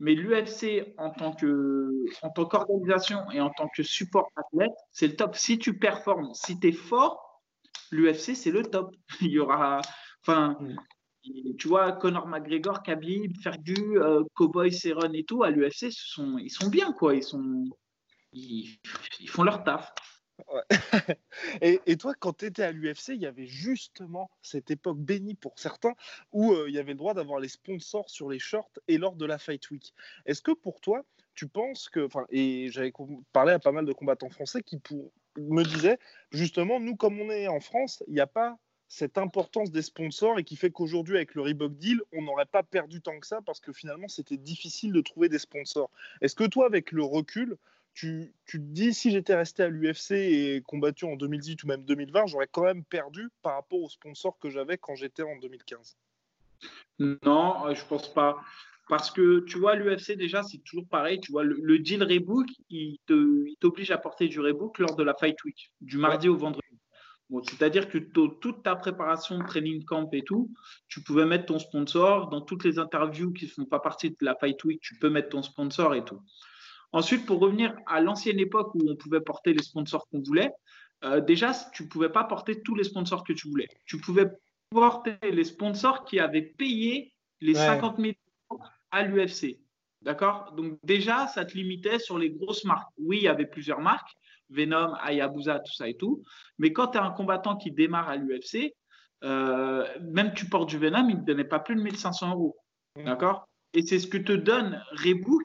Mais l'UFC en tant que en tant qu'organisation et en tant que support athlète, c'est le top. Si tu performes, si tu es fort, l'UFC c'est le top. Il y aura enfin mm. tu vois Conor McGregor, Khabib, Fergus, euh, Cowboy, Cerrone et tout à l'UFC, sont ils sont bien quoi, ils sont ils, font leur taf. et, toi, quand tu étais à l'UFC, il y avait justement cette époque bénie pour certains où euh, il y avait le droit d'avoir les sponsors sur les shorts et lors de la Fight Week. Est-ce que pour toi, tu penses que, et j'avais parlé à pas mal de combattants français qui me disaient justement, nous, comme on est en France, il n'y a pas cette importance des sponsors et qui fait qu'aujourd'hui, avec le Reebok Deal, on n'aurait pas perdu tant que ça parce que finalement, c'était difficile de trouver des sponsors. Est-ce que toi, avec le recul, tu, tu te dis, si j'étais resté à l'UFC et combattu en 2018 ou même 2020, j'aurais quand même perdu par rapport aux sponsors que j'avais quand j'étais en 2015 Non, euh, je pense pas. Parce que tu vois, l'UFC déjà, c'est toujours pareil. Tu vois, le, deal Rebook, il t'oblige à porter du Rebook lors de la Fight Week, du mardi au vendredi. C'est-à-dire que toute ta préparation, training camp et tout, tu pouvais mettre ton sponsor. Dans toutes les interviews qui ne font pas partie de la Fight Week, tu peux mettre ton sponsor et tout. Ensuite, pour revenir à l'ancienne époque où on pouvait porter les sponsors qu'on voulait, euh, déjà, tu ne pouvais pas porter tous les sponsors que tu voulais. Tu pouvais porter les sponsors qui avaient payé les 50 000 euros à l'UFC. D'accord? Donc, déjà, ça te limitait sur les grosses marques. Oui, il y avait plusieurs marques, Venom, Hayabusa, tout ça et tout. Mais quand tu es un combattant qui démarre à l'UFC, euh, même tu portes du Venom, il ne te donnait pas plus de 1500 euros. D'accord? Et c'est ce que te donne Rebook.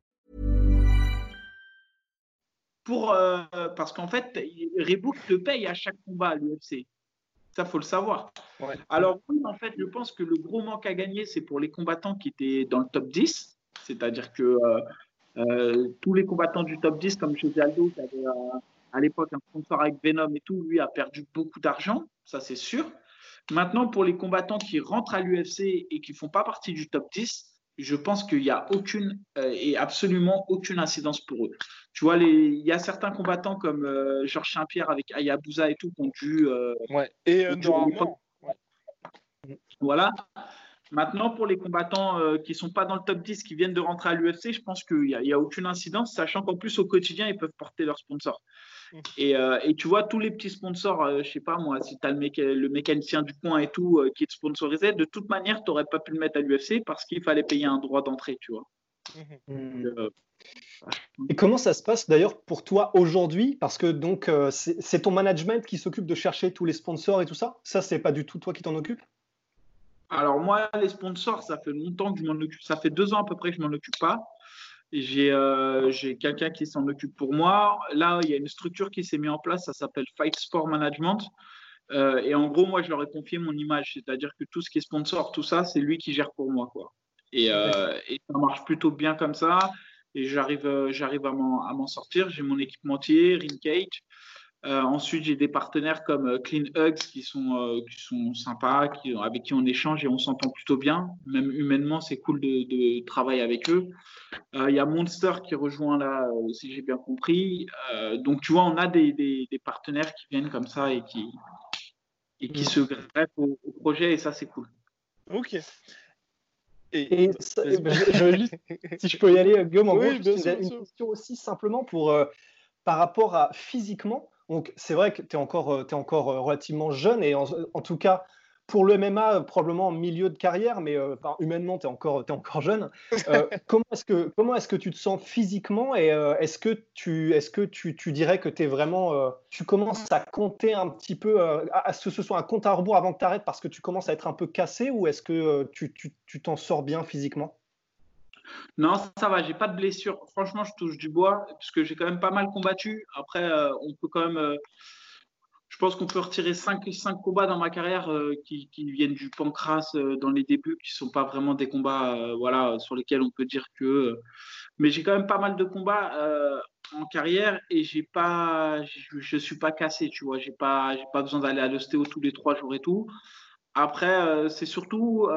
Pour, euh, parce qu'en fait, Rebook te paye à chaque combat à l'UFC. Ça, faut le savoir. Alors, oui, en fait, je pense que le gros manque à gagner, c'est pour les combattants qui étaient dans le top 10. C'est-à-dire que euh, euh, tous les combattants du top 10, comme José Aldo, qui avait à l'époque un sponsor avec Venom et tout, lui a perdu beaucoup d'argent. Ça, c'est sûr. Maintenant, pour les combattants qui rentrent à l'UFC et qui font pas partie du top 10, je pense qu'il n'y a aucune et absolument aucune incidence pour eux. Tu vois, il y a certains combattants comme euh, Georges Saint-Pierre avec Ayabusa et tout qui ont dû. Euh, ouais. Et euh, Voilà. Maintenant, pour les combattants qui ne sont pas dans le top 10, qui viennent de rentrer à l'UFC, je pense qu'il n'y a, aucune incidence, sachant qu'en plus, au quotidien, ils peuvent porter leurs sponsors. Mmh. Et, et, tu vois, tous les petits sponsors, je ne sais pas moi, si tu as le, le, mécanicien du coin et tout qui est sponsorisé, de toute manière, tu n'aurais pas pu le mettre à l'UFC parce qu'il fallait payer un droit d'entrée, tu vois. Mmh. Et comment ça se passe d'ailleurs pour toi aujourd'hui? Parce que donc euh, c'est ton management qui s'occupe de chercher tous les sponsors et tout ça? Ça, c'est pas du tout toi qui t'en occupe? Alors moi, les sponsors, ça fait longtemps que je m'en occupe. Ça fait deux ans à peu près que je m'en occupe pas. J'ai euh, quelqu'un qui s'en occupe pour moi. Là, il y a une structure qui s'est mise en place. Ça s'appelle Fight Sport Management. Euh, et en gros, moi, je leur ai confié mon image, c'est-à-dire que tout ce qui est sponsor, tout ça, c'est lui qui gère pour moi, quoi. Et, et ça marche plutôt bien comme ça et j'arrive, euh, à m'en sortir. J'ai mon équipementier, Ring Cage. Euh, ensuite, j'ai des partenaires comme euh, Clean Hugs qui sont, qui sont sympas, qui, avec qui on échange et on s'entend plutôt bien. Même humainement, c'est cool de, de, travailler avec eux. Il y a Monster qui rejoint là, si j'ai bien compris. donc, tu vois, on a des, des, des, partenaires qui viennent comme ça et qui, et qui se greffent au, au projet et ça, c'est cool. Ok. Et, si je peux y aller, Guillaume, en gros, une question aussi simplement pour, euh, par rapport à physiquement. Donc, c'est vrai que tu es encore, euh, es encore euh, relativement jeune et en, tout cas, pour le MMA, probablement en milieu de carrière, mais humainement, tu es encore, es encore jeune. comment est-ce que, comment est que tu te sens physiquement et est-ce que, tu, est -ce que tu, tu dirais que tu es vraiment. tu commences à compter un petit peu, à, ce que ce soit un compte à rebours avant que tu arrêtes parce que tu commences à être un peu cassé ou est-ce que tu, tu t'en sors bien physiquement? Non, ça va, j'ai pas de blessure. Franchement, je touche du bois, puisque j'ai quand même pas mal combattu. Après, on peut quand même je pense qu'on peut retirer 5, cinq combats dans ma carrière euh, qui, viennent du pancras euh, dans les débuts, qui ne sont pas vraiment des combats euh, voilà, sur lesquels on peut dire que. mais j'ai quand même pas mal de combats en carrière et j'ai pas, je ne suis pas cassé, tu vois. Pas, pas besoin d'aller à l'ostéo tous les trois jours et tout. Après, c'est surtout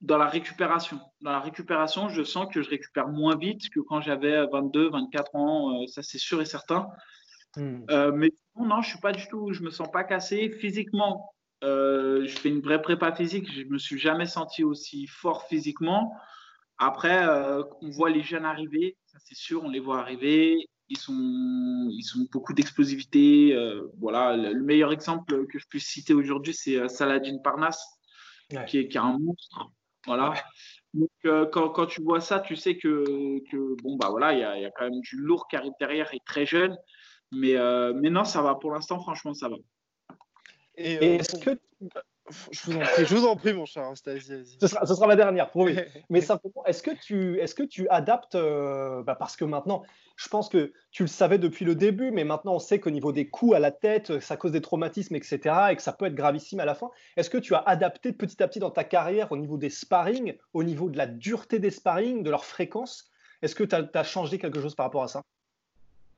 dans la récupération. Dans la récupération, je sens que je récupère moins vite que quand j'avais 22, 24 ans, euh, ça c'est sûr et certain. Hmm. Euh, mais non, non, je suis pas du tout, je me sens pas cassé. Physiquement, euh, je fais une vraie prépa physique, je me suis jamais senti aussi fort physiquement. Après, on voit les jeunes arriver, ça c'est sûr, on les voit arriver. Ils sont, ils sont beaucoup d'explosivité. voilà, le meilleur exemple que je puisse citer aujourd'hui, c'est Saladin Parnas, qui, est, qui est un monstre voilà. Donc, euh, quand, quand, tu vois ça, tu sais que, que bon, bah voilà, il y a, y a, quand même du lourd qui arrive derrière et très jeune. Mais, euh, mais non, ça va. Pour l'instant, franchement, ça va. Et, euh, est-ce que. Je vous, en prie, je vous en prie, mon cher Ce sera, ce sera ma dernière, promis. Mais simplement, est-ce que tu, est-ce que tu adaptes, bah parce que maintenant, je pense que tu le savais depuis le début, mais maintenant on sait qu'au niveau des coups à la tête, ça cause des traumatismes, etc., et que ça peut être gravissime à la fin. Est-ce que tu as adapté petit à petit dans ta carrière au niveau des sparring, au niveau de la dureté des sparring, de leur fréquence? Est-ce que tu as, changé quelque chose par rapport à ça?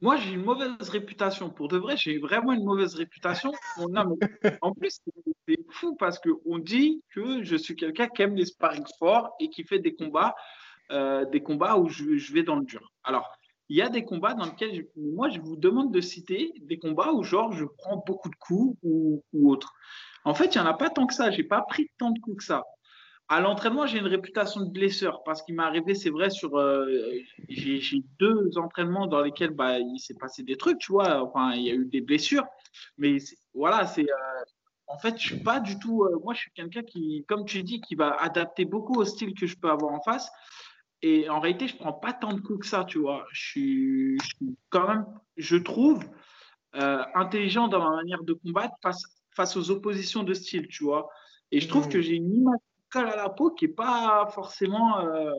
Moi, j'ai une mauvaise réputation. Pour de vrai, j'ai vraiment une mauvaise réputation. en plus, c'est fou parce qu'on dit que je suis quelqu'un qui aime les sparring forts et qui fait des combats, euh, des combats où je, je, vais dans le dur. Alors, il y a des combats dans lesquels, moi, je vous demande de citer des combats où, genre, je prends beaucoup de coups ou, ou autre. En fait, il n'y en a pas tant que ça. Je n'ai pas pris tant de coups que ça. À l'entraînement, j'ai une réputation de blesseur parce qu'il m'est arrivé, c'est vrai, sur. Euh, j'ai deux entraînements dans lesquels bah, il s'est passé des trucs, tu vois. Enfin, il y a eu des blessures. Mais voilà, c'est. Euh, en fait, je suis pas du tout. Euh, moi, je suis quelqu'un qui, comme tu dis, qui va adapter beaucoup au style que je peux avoir en face. Et en réalité, je prends pas tant de coups que ça, tu vois. Je suis, quand même, je trouve, euh, intelligent dans ma manière de combattre face, face aux oppositions de style, tu vois. Et je trouve mmh. que j'ai une image à la peau qui est pas forcément. Euh,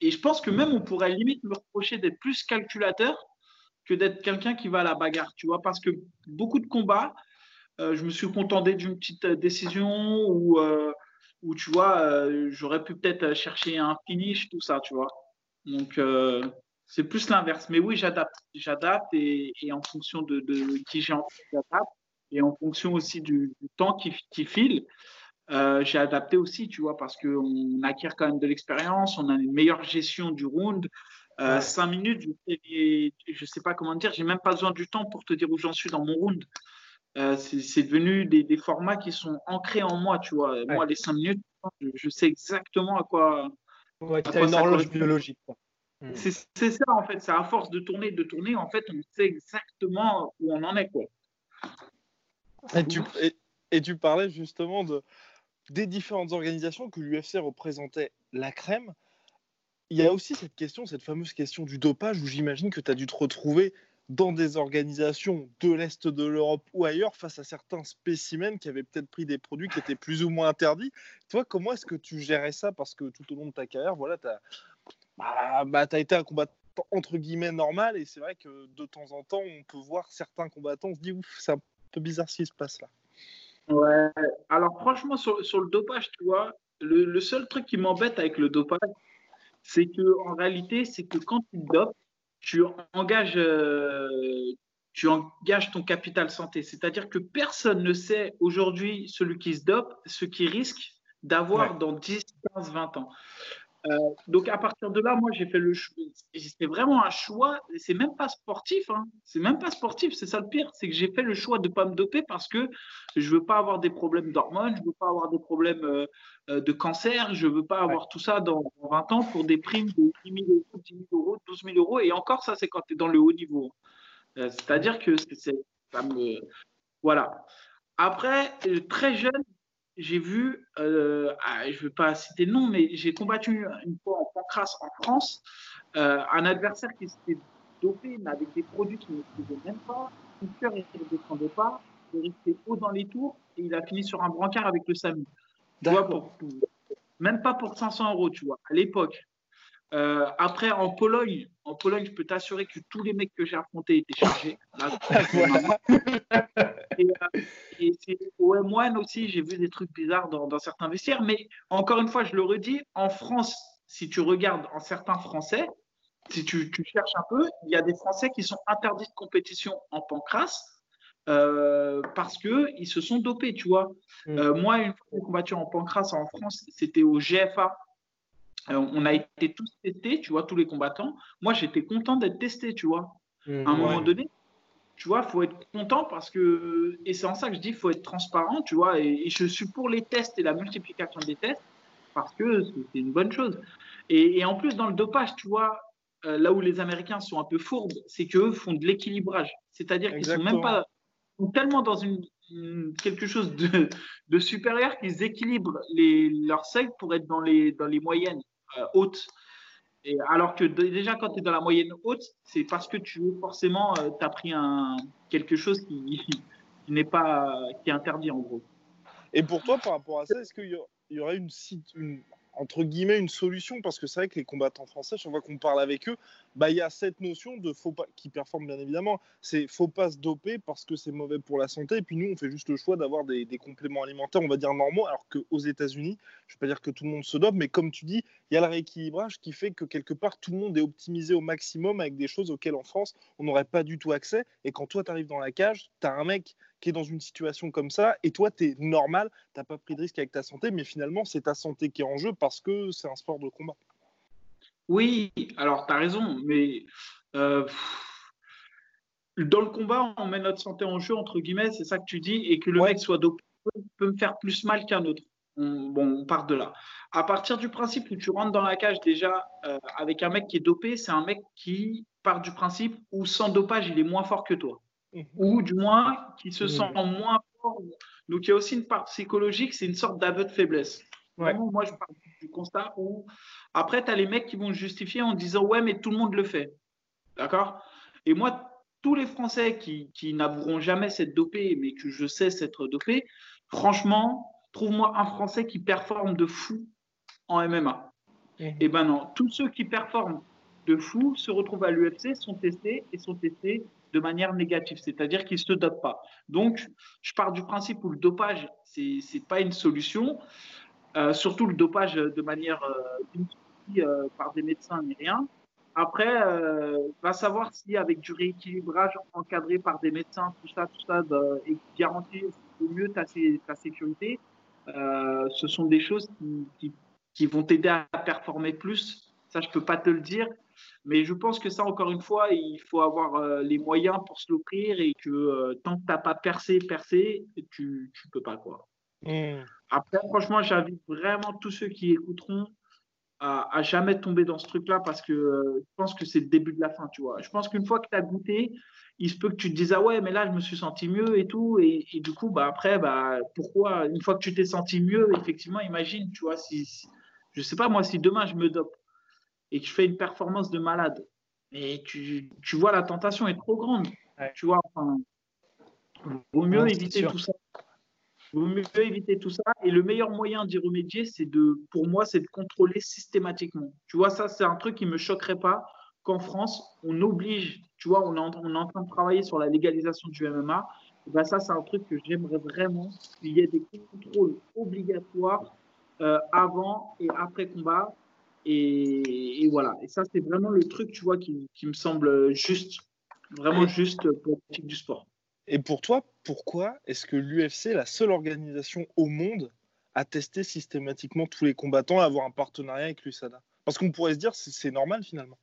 et je pense que même on pourrait limite me reprocher d'être plus calculateur que d'être quelqu'un qui va à la bagarre, tu vois. Parce que beaucoup de combats, euh, je me suis contenté d'une petite décision ou où tu vois, euh, j'aurais pu peut-être chercher un finish, tout ça, tu vois. Donc, euh, c'est plus l'inverse. Mais oui, j'adapte. J'adapte et, en fonction de, qui j'ai envie, j'adapte. Et en fonction aussi du, temps qui, qui file, euh, j'ai adapté aussi, tu vois, parce qu'on acquiert quand même de l'expérience, on a une meilleure gestion du round. cinq minutes, je ne sais pas comment dire, j'ai même pas besoin du temps pour te dire où j'en suis dans mon round. Euh, c'est devenu des, des, formats qui sont ancrés en moi, tu vois. Moi, les cinq minutes, je, sais exactement à quoi. Ouais, tu as une horloge biologique. Hmm. C'est ça, en fait. C'est à force de tourner, de tourner, en fait, on sait exactement où on en est, quoi. Et tu, et, tu parlais justement de, des différentes organisations que l'UFC représentait la crème. Il y a aussi cette question, cette fameuse question du dopage, où j'imagine que tu as dû te retrouver dans des organisations de l'Est de l'Europe ou ailleurs face à certains spécimens qui avaient peut-être pris des produits qui étaient plus ou moins interdits. Toi, comment est-ce que tu gérais ça? Parce que tout au long de ta carrière, voilà, tu as, bah, bah, été un combattant entre guillemets normal et c'est vrai que de temps en temps, on peut voir certains combattants, on se dit ouf, c'est un peu bizarre ce qui se passe là. Ouais, alors franchement, sur, le dopage, tu vois, le, le seul truc qui m'embête avec le dopage, c'est que en réalité, c'est que quand tu dopes, tu engages, euh, tu engages ton capital santé. C'est-à-dire que personne ne sait aujourd'hui, celui qui se dope, ce qu'il risque d'avoir dans 10, 15, 20 ans. Euh, donc à partir de là, moi j'ai fait le choix. C'est vraiment un choix. C'est même pas sportif. Hein. C'est même pas sportif. C'est ça le pire, c'est que j'ai fait le choix de pas me doper parce que je veux pas avoir des problèmes d'hormones, je veux pas avoir des problèmes euh, euh, de cancer, je veux pas avoir tout ça dans 20 ans pour des primes de 10 000 euros, 10 000 euros, 12 000 euros. Et encore ça, c'est quand tu es dans le haut niveau. C'est-à-dire que c'est ça me voilà. Après, très jeune, j'ai vu, euh, ah, je ne veux pas citer de nom, mais j'ai combattu une fois en pancras en France euh, un adversaire qui s'était dopé, mais avec des produits qu'il ne faisait même pas. Son cœur ne descendait pas, il restait haut dans les tours et il a fini sur un brancard avec le SAMU. même pas pour 500 euros, tu vois, à l'époque. Euh, après, en Pologne, en Pologne, je peux t'assurer que tous les mecs que j'ai affrontés étaient chargés. et, euh, et au M1 aussi, j'ai vu des trucs bizarres dans, certains vestiaires. Mais encore une fois, je le redis, en France, si tu regardes en certains Français, si tu, cherches un peu, il y a des Français qui sont interdits de compétition en pancras. Euh, parce qu'ils se sont dopés, tu vois. Mm. moi, une fois que j'ai combattu en pancras en France, c'était au GFA, on a été tous testés, tu vois, tous les combattants. Moi, j'étais content d'être testé, tu vois. Mmh, à un moment donné, tu vois, faut être content parce que, et c'est en ça que je dis, faut être transparent, tu vois, et, je suis pour les tests et la multiplication des tests parce que c'est une bonne chose. Et, en plus, dans le dopage, tu vois, euh, là où les Américains sont un peu fourbes, c'est qu'eux font de l'équilibrage. C'est-à-dire qu'ils sont même pas, sont tellement dans une, quelque chose de, de supérieur qu'ils équilibrent les, leurs seuils pour être dans les, dans les moyennes euh, hautes. Et alors que déjà, quand tu es dans la moyenne haute, c'est parce que tu forcément, euh, tu as pris quelque chose qui, qui n'est pas qui est interdit en gros. Et pour toi, par rapport à ça, est-ce qu'il y, aurait une, une, entre guillemets une solution parce que c'est vrai que les combattants français, chaque fois qu'on parle avec eux, bah il y a cette notion de faut pas qui performe bien évidemment, c'est faut pas se doper parce que c'est mauvais pour la santé. Et puis nous, on fait juste le choix d'avoir des, compléments alimentaires, on va dire normaux, alors qu'aux États-Unis, je vais pas dire que tout le monde se dope, mais comme tu dis, il y a le rééquilibrage qui fait que quelque part tout le monde est optimisé au maximum avec des choses auxquelles en France on n'aurait pas du tout accès. Et quand toi tu arrives dans la cage, tu as un mec qui est dans une situation comme ça, et toi, tu es normal, tu n'as pas pris de risque avec ta santé, mais finalement, c'est ta santé qui est en jeu parce que c'est un sport de combat. Oui, alors tu as raison, mais euh, dans le combat, on met notre santé en jeu, entre guillemets, c'est ça que tu dis, et que le mec soit dopé peut me faire plus mal qu'un autre. bon, on part de là. À partir du principe où tu rentres dans la cage déjà euh, avec un mec qui est dopé, c'est un mec qui part du principe où sans dopage, il est moins fort que toi. Mhm. ou du moins qui se sent moins fort. Donc il y a aussi une part psychologique, c'est une sorte d'aveu de faiblesse. moi, je parle du constat où après, tu as les mecs qui vont justifier en disant Ouais, mais tout le monde le fait. D'accord? Et moi, tous les Français qui, qui n'avoueront jamais s'être dopés, mais que je sais s'être dopés, franchement, trouve-moi un Français qui performe de fou en MMA. Mhm. Et eh ben non, tous ceux qui performent de fou se retrouvent à l'UFC, sont testés et sont testés de manière négative, c'est-à-dire qu'ils ne se dopent pas. Donc, je pars du principe où le dopage, ce n'est pas une solution, euh, surtout le dopage de manière euh, euh, par des médecins ni rien. Après, va savoir si avec du rééquilibrage encadré par des médecins, tout ça, tout ça, et qui garantit au mieux ta, ta sécurité, ce sont des choses qui, qui vont t'aider à performer plus. Ça, je ne peux pas te le dire. Mais je pense que ça, encore une fois, il faut avoir euh, les moyens pour se l'offrir et que euh, tant que tu n'as pas percé, percé, tu ne peux pas. Quoi. Mmh. Après, franchement, j'invite vraiment tous ceux qui écouteront à, jamais tomber dans ce truc-là parce que euh, je pense que c'est le début de la fin, tu vois. Je pense qu'une fois que tu as goûté, il se peut que tu te dises ah ouais mais là je me suis senti mieux et tout et, du coup bah après bah pourquoi une fois que tu t'es senti mieux effectivement imagine tu vois si, si, je sais pas moi si demain je me dope et que je fais une performance de malade, et tu, tu vois la tentation est trop grande, tu vois, enfin, vaut mieux éviter tout ça. Vaut mieux éviter tout ça. Et le meilleur moyen d'y remédier, c'est de, pour moi, c'est de contrôler systématiquement. Tu vois, ça, c'est un truc qui me choquerait pas qu'en France, on oblige, tu vois, on est, en, on est en train de travailler sur la légalisation du MMA. ben ça, c'est un truc que j'aimerais vraiment qu'il y ait des contrôles obligatoires euh, avant et après combat et, voilà. Et ça, c'est vraiment le truc, tu vois, qui, me semble juste, vraiment juste pour l'éthique du sport. Et pour toi, pourquoi est-ce que l'UFC est la seule organisation au monde à tester systématiquement tous les combattants et à avoir un partenariat avec l'USADA Parce qu'on pourrait se dire c'est normal finalement.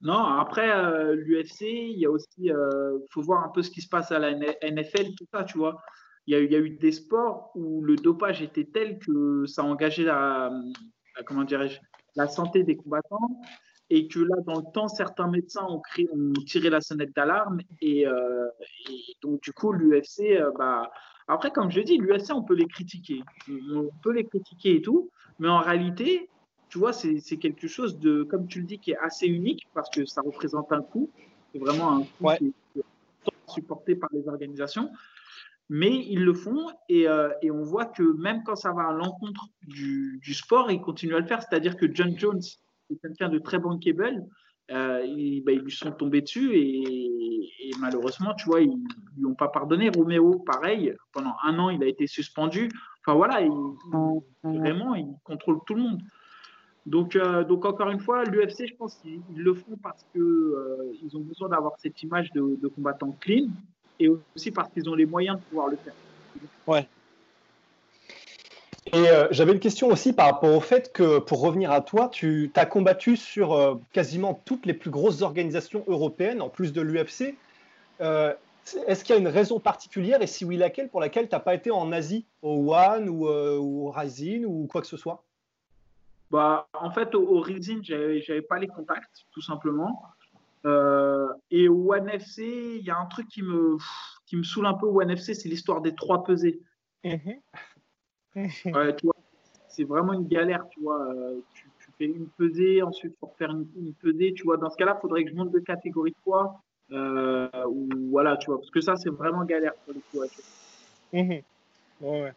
Non, après euh, l'UFC, il y a aussi, il euh, faut voir un peu ce qui se passe à la NFL, tout ça, tu vois. Il y, a, il y a eu des sports où le dopage était tel que ça engageait la, comment dirais-je, la santé des combattants et que là, dans le temps, certains médecins ont, créé, ont tiré la sonnette d'alarme et, euh, donc du coup, l'UFC, euh, bah, après, comme je dis, l'UFC, on peut les critiquer, on peut les critiquer et tout, mais en réalité, tu vois, c'est quelque chose de, comme tu le dis, qui est assez unique parce que ça représente un coût, c'est vraiment un coût qui est supporté par les organisations mais ils le font euh, et, on voit que même quand ça va à l'encontre du, sport, ils continuent à le faire. C'est-à-dire que John Jones est quelqu'un de très bankable. Euh, ils, bah, ils, lui sont tombés dessus et, malheureusement, tu vois, ils lui ont pas pardonné. Romeo, pareil, pendant un an, il a été suspendu. Enfin voilà, vraiment, il contrôle tout le monde. Donc, euh, donc encore une fois, l'UFC, je pense qu'ils le font parce qu'ils euh, ont besoin d'avoir cette image de, de combattant clean et aussi parce qu'ils ont les moyens de pouvoir le faire. Ouais. Et euh, j'avais une question aussi par rapport au fait que, pour revenir à toi, tu as combattu sur euh, quasiment toutes les plus grosses organisations européennes, en plus de l'UFC. Euh, est-ce qu'il y a une raison particulière, et si oui, laquelle, pour laquelle tu n'as pas été en Asie, au One ou, au Rising ou quoi que ce soit? Bah, En fait, au, au Rising, je n'avais pas les contacts, tout simplement. Et au One FC, il y a un truc qui me, qui me saoule un peu au One FC, c'est l'histoire des trois pesées. Mhm. c'est vraiment une galère, tu vois. Euh, tu, fais une pesée, ensuite pour faire une, pesée, tu vois. Dans ce cas-là, il faudrait que je monte de catégorie de poids. Euh, ou voilà, tu vois, parce que ça, c'est vraiment galère pour le mhm. ouais.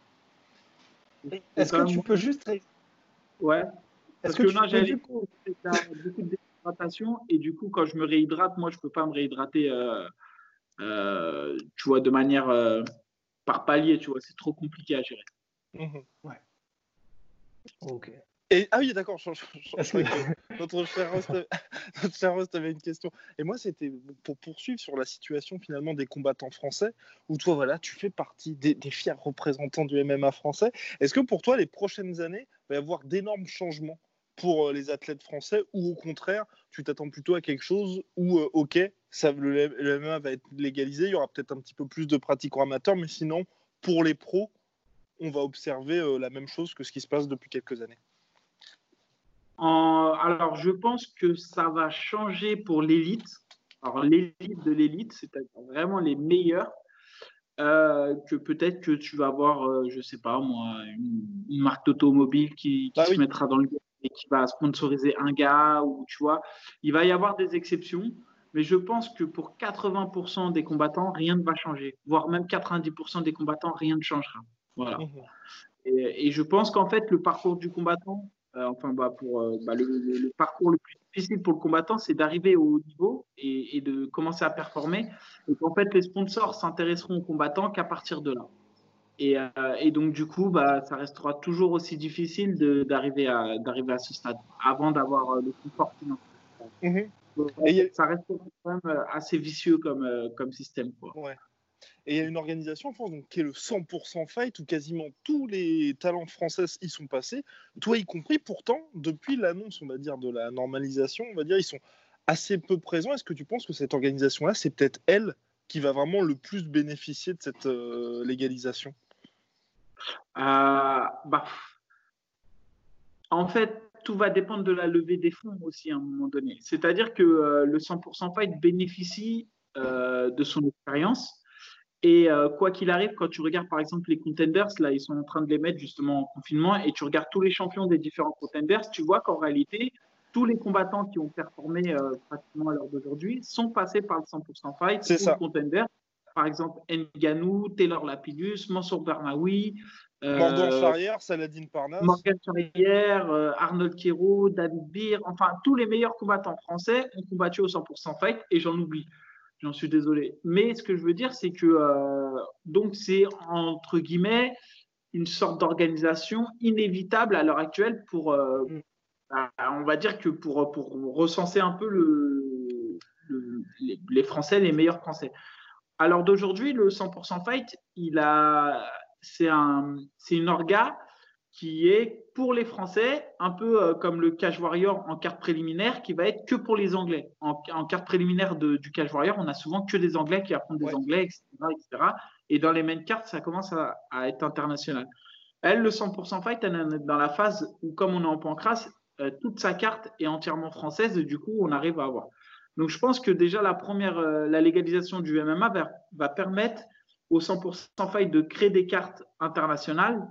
Est-ce que tu peux juste. Ouais. Est-ce que, que j'ai beaucoup de et du coup, quand je me réhydrate, moi, je peux pas me réhydrater, euh, tu vois, de manière par palier, tu vois, c'est trop compliqué à gérer. Mhm. Ouais. Ok. Et, ah oui, d'accord, notre cher host avait une question. Et moi, c'était pour poursuivre sur la situation finalement des combattants français, où toi, voilà, tu fais partie des, des fiers représentants du MMA français. Est-ce que pour toi, les prochaines années, il va y avoir d'énormes changements pour euh, les athlètes français, ou au contraire, tu t'attends plutôt à quelque chose où, euh, ok, ça, le, le MMA va être légalisé, il y aura peut-être un petit peu plus de pratiquants amateurs, mais sinon, pour les pros, on va observer euh, la même chose que ce qui se passe depuis quelques années Alors, je pense que ça va changer pour l'élite. Alors, l'élite de l'élite, c'est-à-dire vraiment les meilleurs, euh, que peut-être que tu vas avoir, je euh, je sais pas moi, une, marque d'automobile qui, bah se mettra dans le et qui va sponsoriser un gars, ou tu vois, il va y avoir des exceptions. Mais je pense que pour 80% des combattants, rien ne va changer. Voire même 90% des combattants, rien ne changera. Voilà. Mhm. Et, je pense qu'en fait, le parcours du combattant, euh, enfin, bah, pour, euh, bah, le, parcours le plus difficile pour le combattant, c'est d'arriver au haut niveau et, de commencer à performer. Et qu'en fait, les sponsors s'intéresseront aux combattants qu'à partir de là. Et, euh, et, donc, du coup, bah, ça restera toujours aussi difficile d'arriver à, à ce stade avant d'avoir le confort financier. Mhm. Ça reste quand même assez vicieux comme, comme système. Quoi. Ouais. Et il y a une organisation en France donc, qui est le 100% fight où quasiment tous les talents français y sont passés, toi y compris. Pourtant, depuis l'annonce, on va dire, de la normalisation, on va dire, ils sont assez peu présents. Est-ce que tu penses que cette organisation-là, c'est peut-être elle qui va vraiment le plus bénéficier de cette euh, légalisation? euh, bah, En fait, tout va dépendre de la levée des fonds aussi à un moment donné. C'est-à-dire que euh, le 100% fight bénéficie de son expérience et euh, quoi qu'il arrive, quand tu regardes par exemple les contenders, là, ils sont en train de les mettre justement en confinement, et tu regardes tous les champions des différents contenders, tu vois qu'en réalité, tous les combattants qui ont performé euh, pratiquement à l'heure d'aujourd'hui sont passés par le 100% fight C'est ça. contender. Par exemple, Nganou, Taylor Lapidus, Mansour Bernaoui. Euh, Morgan Charrière, Saladin Parnas. Morgan Charrière, euh, Arnold Kero, David Beer, enfin tous les meilleurs combattants français ont combattu au 100% fight et j'en oublie. J'en suis désolé. Mais ce que je veux dire, c'est que euh, donc c'est entre guillemets une sorte d'organisation inévitable à l'heure actuelle pour, euh, mm. bah, on va dire que pour, pour recenser un peu le, les, Français, les meilleurs Français. Alors d'aujourd'hui, le 100% Fight, il a, c'est un, c'est une orga qui est pour les Français, un peu euh, comme le Cash Warrior en carte préliminaire, qui va être que pour les Anglais. En, carte préliminaire du Cash Warrior, on a souvent que des Anglais qui apprennent des Anglais, etc., etc., Et dans les main cartes, ça commence à, être international. Elle, le 100% fight, elle est dans la phase où, comme on est en pancras, euh, toute sa carte est entièrement française et du coup, on arrive à avoir. Donc, je pense que déjà, la première, euh, la légalisation du MMA va, va permettre au 100% fight de créer des cartes internationales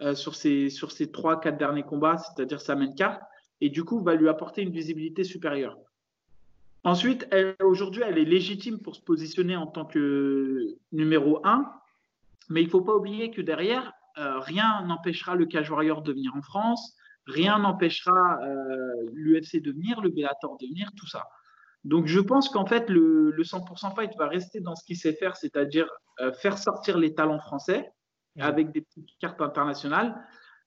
euh, sur ces sur ces trois quatre derniers combats, c'est-à-dire sa main carte, et du coup va lui apporter une visibilité supérieure. Ensuite, aujourd'hui, elle est légitime pour se positionner en tant que numéro 1, mais il ne faut pas oublier que derrière, euh, rien n'empêchera le Cage Warrior de venir en France, rien n'empêchera l'UFC de venir, le Bellator de venir, tout ça. Donc je pense qu'en fait, le, le, 100% Fight va rester dans ce qu'il sait faire, c'est-à-dire faire sortir les talents français, avec des petites cartes internationales,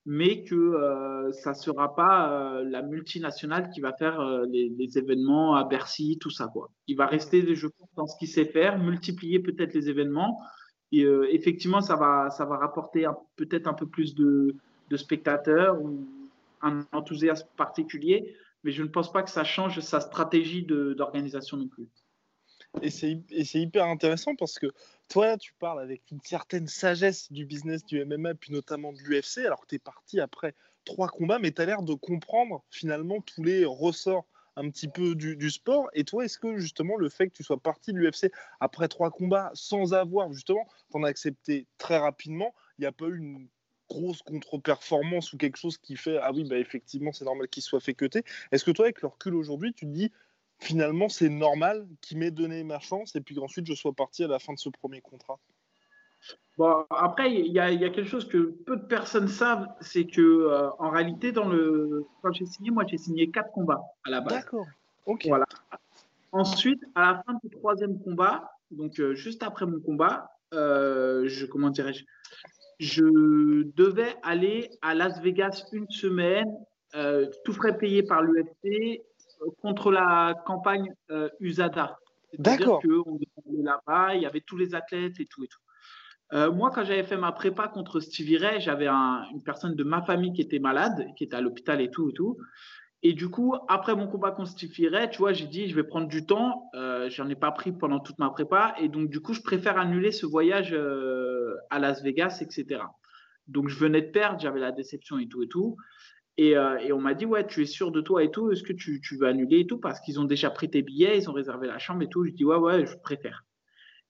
mais que euh, ça ne sera pas euh, la multinationale qui va faire euh, les, événements à Bercy, tout ça. Quoi. Il va rester, je pense, dans ce qu'il sait faire, multiplier peut-être les événements. Et effectivement, ça va, ça va rapporter peut-être un peu plus de, de spectateurs ou un enthousiasme particulier, mais je ne pense pas que ça change sa stratégie d'organisation non plus. Et c'est hyper intéressant parce que toi, tu parles avec une certaine sagesse du business du MMA, puis notamment de l'UFC, alors que tu es parti après trois combats, mais tu as l'air de comprendre finalement tous les ressorts un petit peu du, sport. Et toi, est-ce que justement le fait que tu sois parti de l'UFC après trois combats sans avoir, justement, t'en as accepté très rapidement, il n'y a pas eu une grosse contre-performance ou quelque chose qui fait ah oui bah effectivement c'est normal qu'il soit fait que est-ce que toi avec le recul aujourd'hui tu te dis finalement c'est normal qu'il m'ait donné ma chance et puis qu'ensuite je sois parti à la fin de ce premier contrat? Bon, après, il y, a quelque chose que peu de personnes savent, c'est que euh, en réalité, dans le quand j'ai signé, moi j'ai signé quatre combats à la base. D'accord. Ok. Voilà. Ensuite, à la fin du troisième combat, donc euh, juste après mon combat, euh, je comment dirais-je, je devais aller à Las Vegas une semaine, tout frais payé par l'UFC contre la campagne USADA. D'accord. On devait là-bas, il y avait tous les athlètes et tout et tout. Euh, moi, quand j'avais fait ma prépa contre Stevie Ray, j'avais une personne de ma famille qui était malade, qui était à l'hôpital et tout et tout. Et du coup, après mon combat contre tu vois, j'ai dit, je vais prendre du temps. Euh, J'en ai pas pris pendant toute ma prépa. Et donc, du coup, je préfère annuler ce voyage euh, à Las Vegas, etc. Donc, je venais de perdre, j'avais la déception et tout et tout. Et, euh, et on m'a dit, ouais, tu es sûr de toi et tout, est-ce que tu, veux annuler et tout? Parce qu'ils ont déjà pris tes billets, ils ont réservé la chambre et tout. Je dis, ouais, ouais, je préfère.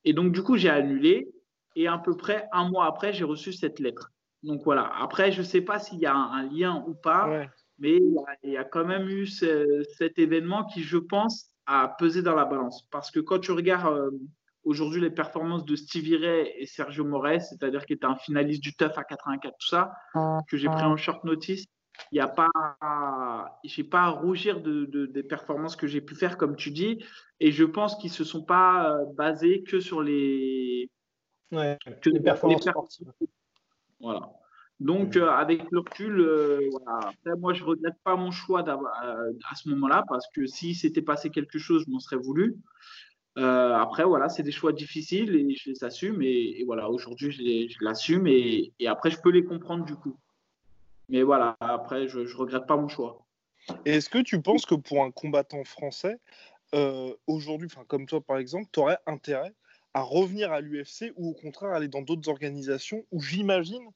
Et donc, du coup, j'ai annulé. Et à peu près un mois après, j'ai reçu cette lettre. Donc voilà. Après, je ne sais pas s'il y a un, lien ou pas, mais il y, a, quand même eu cet événement qui, je pense, a pesé dans la balance. Parce que quand tu regardes euh, aujourd'hui les performances de Stevie Ray et Sergio Moraes, c'est-à-dire qu'il était un finaliste du TUF à 84, tout ça, que j'ai pris en short notice, il n'y a pas, j'ai pas à rougir de, des performances que j'ai pu faire, comme tu dis, et je pense qu'ils se sont pas euh, basés que sur les Ouais, que les performances sportives. Voilà. Donc, euh, avec le recul, euh, voilà. moi, je ne regrette pas mon choix euh, à ce moment-là parce que si s'était passé quelque chose, je m'en serais voulu. après, voilà, c'est des choix difficiles et je les assume. Et, voilà, aujourd'hui, je l'assume et, et, après, je peux les comprendre du coup. Mais voilà, après, je ne regrette pas mon choix. Est-ce que tu penses que pour un combattant français, aujourd'hui, comme toi par exemple, tu aurais intérêt à revenir à l'UFC ou au contraire aller dans d'autres organisations où j'imagine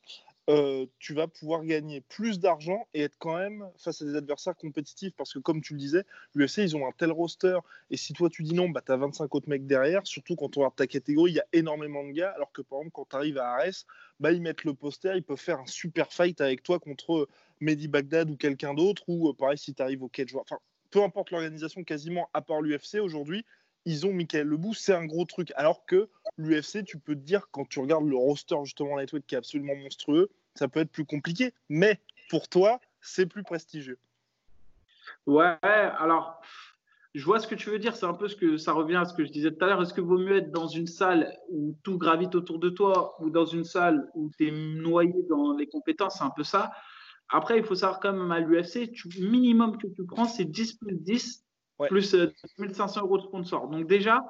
euh, tu vas pouvoir gagner plus d'argent et être quand même face à des adversaires compétitifs. Parce que comme tu le disais, l'UFC ils ont un tel roster. Et si toi tu dis non, bah, tu as 25 autres mecs derrière, surtout quand on regarde ta catégorie, il y a énormément de gars. Alors que par exemple quand tu arrives à Ares, bah, ils mettent le poster, ils peuvent faire un super fight avec toi contre Mehdi Bagdad ou quelqu'un d'autre. Ou euh, pareil si tu arrives au cage enfin peu importe l'organisation quasiment à part l'UFC aujourd'hui, ils ont Michael Lebou, c'est un gros truc. Alors que l'UFC, tu peux te dire, quand tu regardes le roster justement lightweight qui est absolument monstrueux, ça peut être plus compliqué. Mais pour toi, c'est plus prestigieux. Ouais, alors, je vois ce que tu veux dire. C'est un peu ce que ça revient à ce que je disais tout à l'heure. Est-ce que vaut mieux être dans une salle où tout gravite autour de toi ou dans une salle où tu es noyé dans les compétences? C'est un peu ça. Après, il faut savoir quand même à l'UFC, minimum que tu prends, c'est 10 plus 10 plus 1500 euh, euros de sponsor. Donc déjà,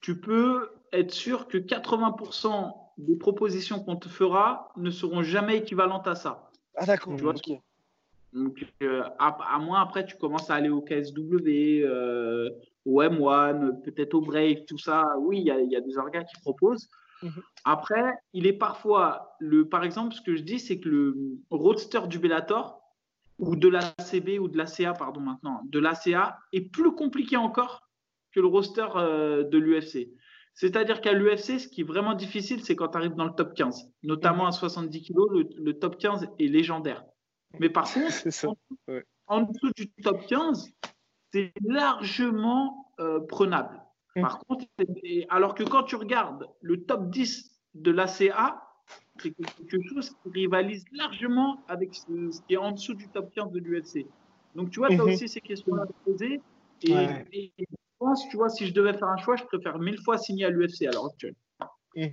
tu peux être sûr que 80% des propositions qu'on te fera ne seront jamais équivalentes à ça. Ah d'accord. Donc, euh, à, moins après, tu commences à aller au KSW, euh, au M1, peut-être au Brave, tout ça. Oui, il y, a des organes qui proposent. Mhm. Après, il est parfois, le, par exemple, ce que je dis, c'est que le roadster du Bellator, ou de l'ACB ou de l'ACA, pardon, maintenant, de l'ACA est plus compliqué encore que le roster euh, de l'UFC. C'est-à-dire qu'à l'UFC, ce qui est vraiment difficile, c'est quand tu arrives dans le top 15. Notamment à 70 kg, le, top 15 est légendaire. Mais par contre, en, dessous du top 15, c'est largement euh, prenable. Mm. Par contre, alors que quand tu regardes le top 10 de l'ACA, c'est quelque chose qui rivalise largement avec ce, qui est en dessous du top 15 de l'UFC. Donc, tu vois, tu as mhm. aussi ces questions à poser. Et, je pense, tu vois, si je devais faire un choix, je préfère mille fois signer à l'UFC à l'heure actuelle. Mhm.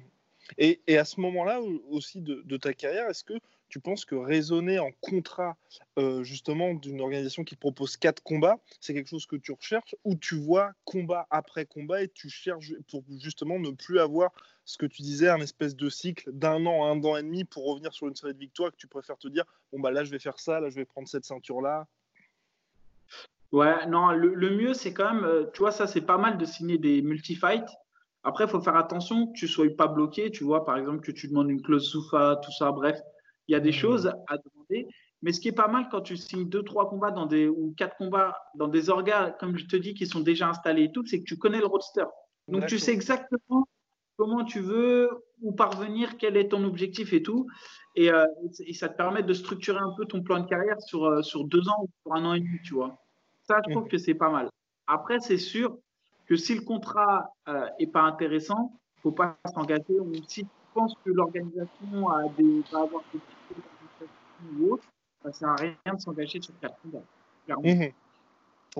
Et, et, à ce moment-là aussi de, de ta carrière, est-ce que tu penses que raisonner en contrat euh, justement d'une organisation qui propose quatre combats, c'est quelque chose que tu recherches ou tu vois combat après combat et tu cherches pour justement ne plus avoir ce que tu disais, un espèce de cycle d'un an à un an et demi pour revenir sur une série de victoires que tu préfères te dire, bon, bah là, je vais faire ça, là, je vais prendre cette ceinture-là Ouais, non, le, mieux, c'est quand même, euh, tu vois, ça, c'est pas mal de signer des multi-fights. Après, il faut faire attention que tu ne sois pas bloqué, tu vois, par exemple, que tu demandes une clause SOUFA, tout ça, bref. Il y a des mmh. choses à demander. Mais ce qui est pas mal quand tu signes deux, trois combats dans des, ou quatre combats dans des organes, comme je te dis, qui sont déjà installés et tout, c'est que tu connais le roadster. Donc tu sais exactement comment tu veux où parvenir, quel est ton objectif et tout. Et, euh, ça te permet de structurer un peu ton plan de carrière sur, euh, sur deux ans ou sur un an et demi, tu vois. Ça, je trouve que c'est pas mal. Après, c'est sûr que si le contrat euh, est pas intéressant, il faut pas s'engager. Ou si tu penses que l'organisation a des, va avoir des ou autre, ça sert à rien de s'engager sur quatre combats. Mhm.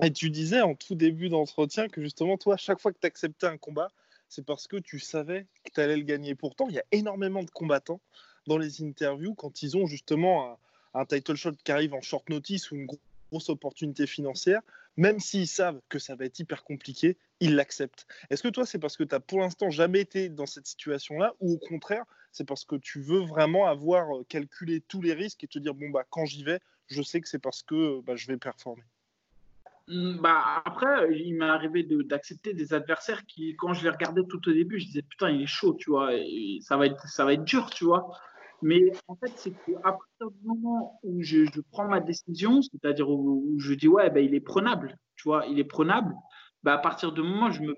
Et tu disais en tout début d'entretien que justement, toi, chaque fois que tu acceptais un combat, c'est parce que tu savais que tu allais le gagner. Pourtant, il y a énormément de combattants dans les interviews quand ils ont justement un, title shot qui arrive en short notice ou une grosse opportunité financière, même s'ils savent que ça va être hyper compliqué, ils l'acceptent. Est-ce que toi, c'est parce que tu as pour l'instant jamais été dans cette situation-là, ou au contraire, c'est parce que tu veux vraiment avoir euh, calculé tous les risques et te dire, bon, bah, quand j'y vais, je sais que c'est parce que bah, je vais performer? Bah après, il m'est arrivé d'accepter des adversaires qui, quand je les regardais tout au début, je disais putain, il est chaud, tu vois, et ça va être, ça va être dur, tu vois. Mais en fait, c'est qu'à partir du moment où je, prends ma décision, c'est-à-dire où, je dis ouais, ben, il est prenable, tu vois, il est prenable, bah, à partir du moment où je me,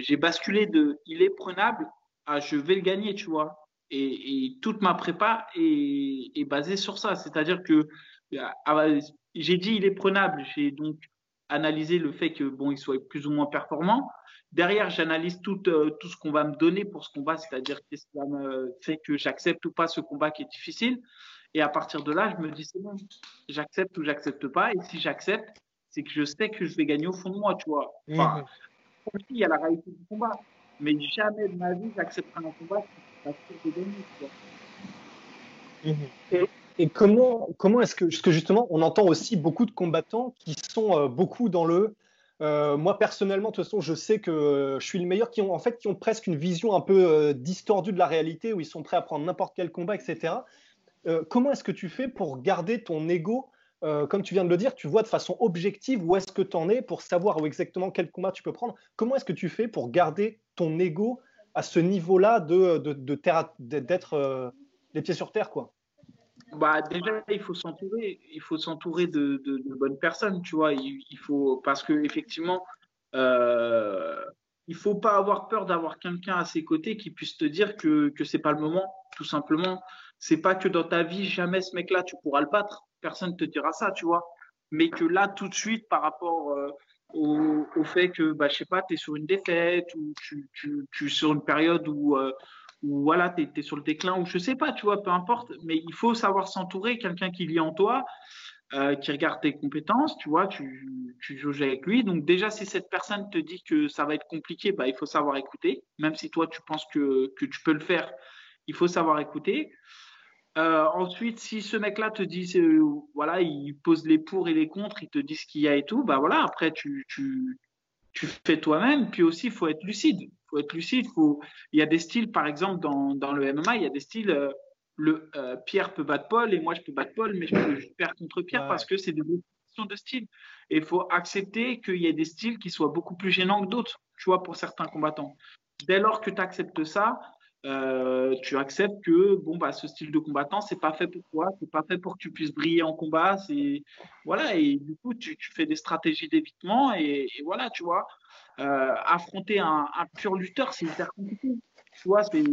j'ai basculé de il est prenable à je vais le gagner, tu vois. Et, toute ma prépa est, est basée sur ça. C'est-à-dire que ah, j'ai dit il est prenable, j'ai donc analysé le fait que bon, il soit plus ou moins performant. Derrière, j'analyse tout, euh, tout ce qu'on va me donner pour ce combat, c'est-à-dire qu'est-ce qui me fait que j'accepte ou pas ce combat qui est difficile. Et à partir de là, je me dis, c'est bon, j'accepte ou j'accepte pas. Et si j'accepte, c'est que je sais que je vais gagner au fond de moi, tu vois. Enfin, mmh. il y a la réalité du combat. Mais jamais de ma vie, j'accepterai un combat qui va gagner, tu vois. Mmh. Et, comment, comment est-ce que, justement, on entend aussi beaucoup de combattants qui sont euh, beaucoup dans le euh, moi personnellement, de toute façon, je sais que je suis le meilleur, qui ont en fait qui ont presque une vision un peu euh, distordue de la réalité, où ils sont prêts à prendre n'importe quel combat, etc. Euh, comment est-ce que tu fais pour garder ton ego Comme tu viens de le dire, tu vois de façon objective où est-ce que tu en es pour savoir où exactement quel combat tu peux prendre? Comment est-ce que tu fais pour garder ton ego à ce niveau-là de, d'être les pieds sur terre, quoi? Bah, déjà, il faut s'entourer. Il faut s'entourer de, de, bonnes personnes, tu vois. Il, faut parce que effectivement, euh, il faut pas avoir peur d'avoir quelqu'un à ses côtés qui puisse te dire que que c'est pas le moment. Tout simplement, c'est pas que dans ta vie jamais ce mec-là tu pourras le battre. Personne te dira ça, tu vois. Mais que là, tout de suite, par rapport euh, au, au, fait que, bah, je sais pas, tu es sur une défaite ou tu, tu, sur une période où euh, ou voilà, tu es, sur le déclin, ou je sais pas, tu vois, peu importe, mais il faut savoir s'entourer, quelqu'un qui lit en toi, euh, qui regarde tes compétences, tu vois, tu, tu avec lui. Donc déjà, si cette personne te dit que ça va être compliqué, bah, il faut savoir écouter, même si toi, tu penses que, tu peux le faire, il faut savoir écouter. Euh, ensuite, si ce mec-là te dit, euh, voilà, il pose les pour et les contre, il te dit ce qu'il y a et tout, bah voilà, après, tu fais toi-même. Puis aussi, il faut être lucide faut être lucide. Faut... Il y a des styles, par exemple, dans, dans le MMA, il y a des styles. Euh, le euh, Pierre peut battre Paul et moi je peux battre Paul, mais je peux faire contre Pierre parce que c'est des questions de style. Et il faut accepter qu'il y ait des styles qui soient beaucoup plus gênants que d'autres, tu vois, pour certains combattants. Dès lors que tu acceptes ça, euh, tu acceptes que bon bah ce style de combattant c'est pas fait pour toi, c'est pas fait pour que tu puisses briller en combat, c'est voilà et du coup tu, tu fais des stratégies d'évitement et, et, voilà tu vois. Euh, affronter un, pur lutteur, c'est hyper compliqué. Tu vois, il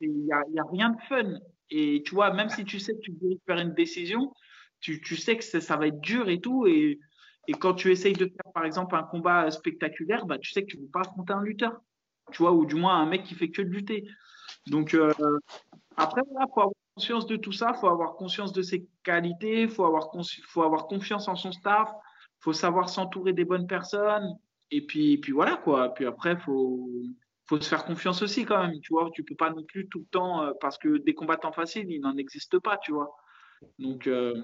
n'y a, rien de fun. Et tu vois, même si tu sais que tu dois faire une décision, tu, sais que ça, va être dur et tout. Et, quand tu essayes de faire, par exemple, un combat spectaculaire, bah, tu sais que tu ne veux pas affronter un lutteur. Tu vois, ou du moins un mec qui fait que de lutter. Donc, euh, après, il faut avoir conscience de tout ça, il faut avoir conscience de ses qualités, il faut faut avoir confiance en son staff, il faut savoir s'entourer des bonnes personnes, et puis, puis voilà, quoi. Puis après, faut, faut se faire confiance aussi quand même, tu vois. Tu peux pas non plus tout le temps, euh, parce que des combattants faciles, il n'en existe pas, tu vois. Donc, euh,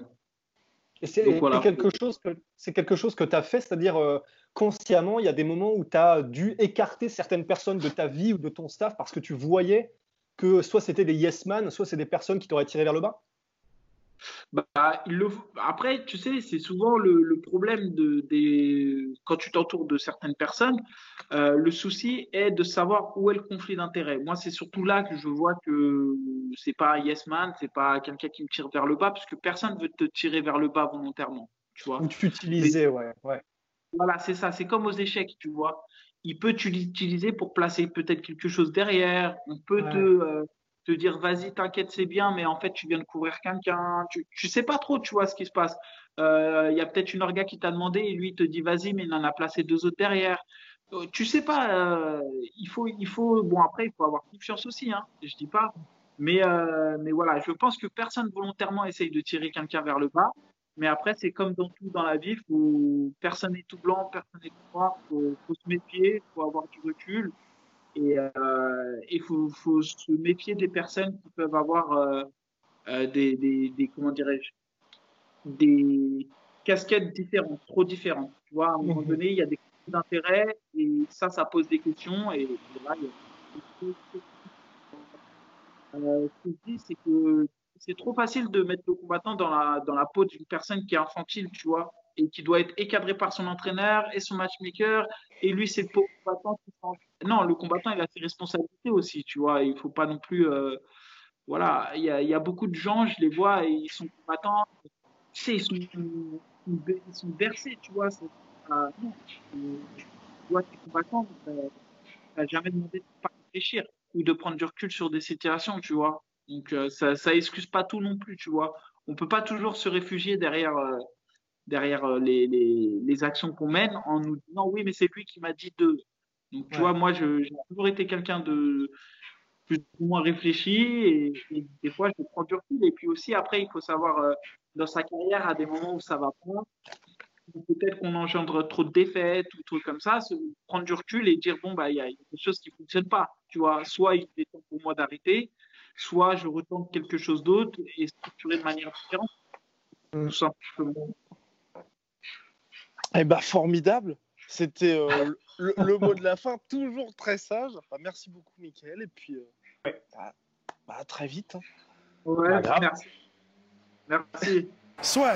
Et c'est quelque, chose que, quelque chose que tu as fait, c'est-à-dire euh, consciemment, il y a des moments où tu as dû écarter certaines personnes de ta vie ou de ton staff parce que tu voyais que soit c'était des yes man, soit c'est des personnes qui t'auraient tiré vers le bas? Bah, Après, tu sais, c'est souvent le, problème de, des... quand tu t'entoures de certaines personnes. Euh, le souci est de savoir où est le conflit d'intérêt. Moi, c'est surtout là que je vois que c'est pas yes man, c'est pas quelqu'un qui me tire vers le bas, parce que personne veut te tirer vers le bas volontairement. Tu vois. Ou t'utiliser, ouais, ouais. Voilà, c'est ça. C'est comme aux échecs, tu vois. Il peut t'utiliser pour placer peut-être quelque chose derrière. On peut te euh, te dire vas-y, t'inquiète, c'est bien, mais en fait, tu viens de couvrir quelqu'un. Tu, tu sais pas trop, tu vois, ce qui se passe. Euh, il y a peut-être une orga qui t'a demandé et lui, il te dit vas-y, mais il en a placé deux autres derrière. Euh, tu sais pas, euh, il faut, il faut, bon, après, il faut avoir confiance aussi, hein, je dis pas. Mais, mais voilà, je pense que personne volontairement essaye de tirer quelqu'un vers le bas. Mais après, c'est comme dans tout dans la vie, faut, personne n'est tout blanc, personne n'est tout noir, faut, faut se méfier, il faut avoir du recul. Et euh, il faut, faut, se méfier des personnes qui peuvent avoir euh, euh, des, des, des, comment dirais-je, des casquettes différentes, trop différentes. Tu vois, à un moment mhm. donné, il y a des conflits d'intérêt et ça, ça pose des questions. Et, là, il y a... ce que je dis, c'est que c'est trop facile de mettre le combattant dans la, dans la peau d'une personne qui est infantile, tu vois qui doit être écadré par son entraîneur et son matchmaker. Et lui, c'est le combattant Non, le combattant, il a ses responsabilités aussi, tu vois. Il faut pas non plus. Euh, voilà, il y, a, beaucoup de gens, je les vois, et ils sont combattants. Tu sais, ils sont, ils bercés, tu vois. Euh, tu vois, tes combattants, tu n'as jamais demandé de pas réfléchir ou de prendre du recul sur des situations, tu vois. Donc, euh, ça, ça excuse pas tout non plus, tu vois. On peut pas toujours se réfugier derrière derrière euh, les, les, les actions qu'on mène en nous disant oui, mais c'est lui qui m'a dit de. Donc, tu vois, moi, j'ai toujours été quelqu'un de plus ou moins réfléchi et, des fois, je prends du recul. Et puis aussi, après, il faut savoir euh, dans sa carrière, à des moments où ça va pas, peut-être qu'on engendre trop de défaites ou trucs comme ça, se prendre du recul et dire bon, bah, il y a quelque chose qui fonctionne pas. Tu vois, soit il est temps pour moi d'arrêter, soit je retente quelque chose d'autre et structurer de manière différente. Mmh. Tout simplement. Eh ben, formidable. C'était euh, le, mot de la fin, toujours très sage. merci beaucoup, Mickaël. Et puis, euh, bah, bah, très vite. Hein. Ouais, merci. Merci. Soit.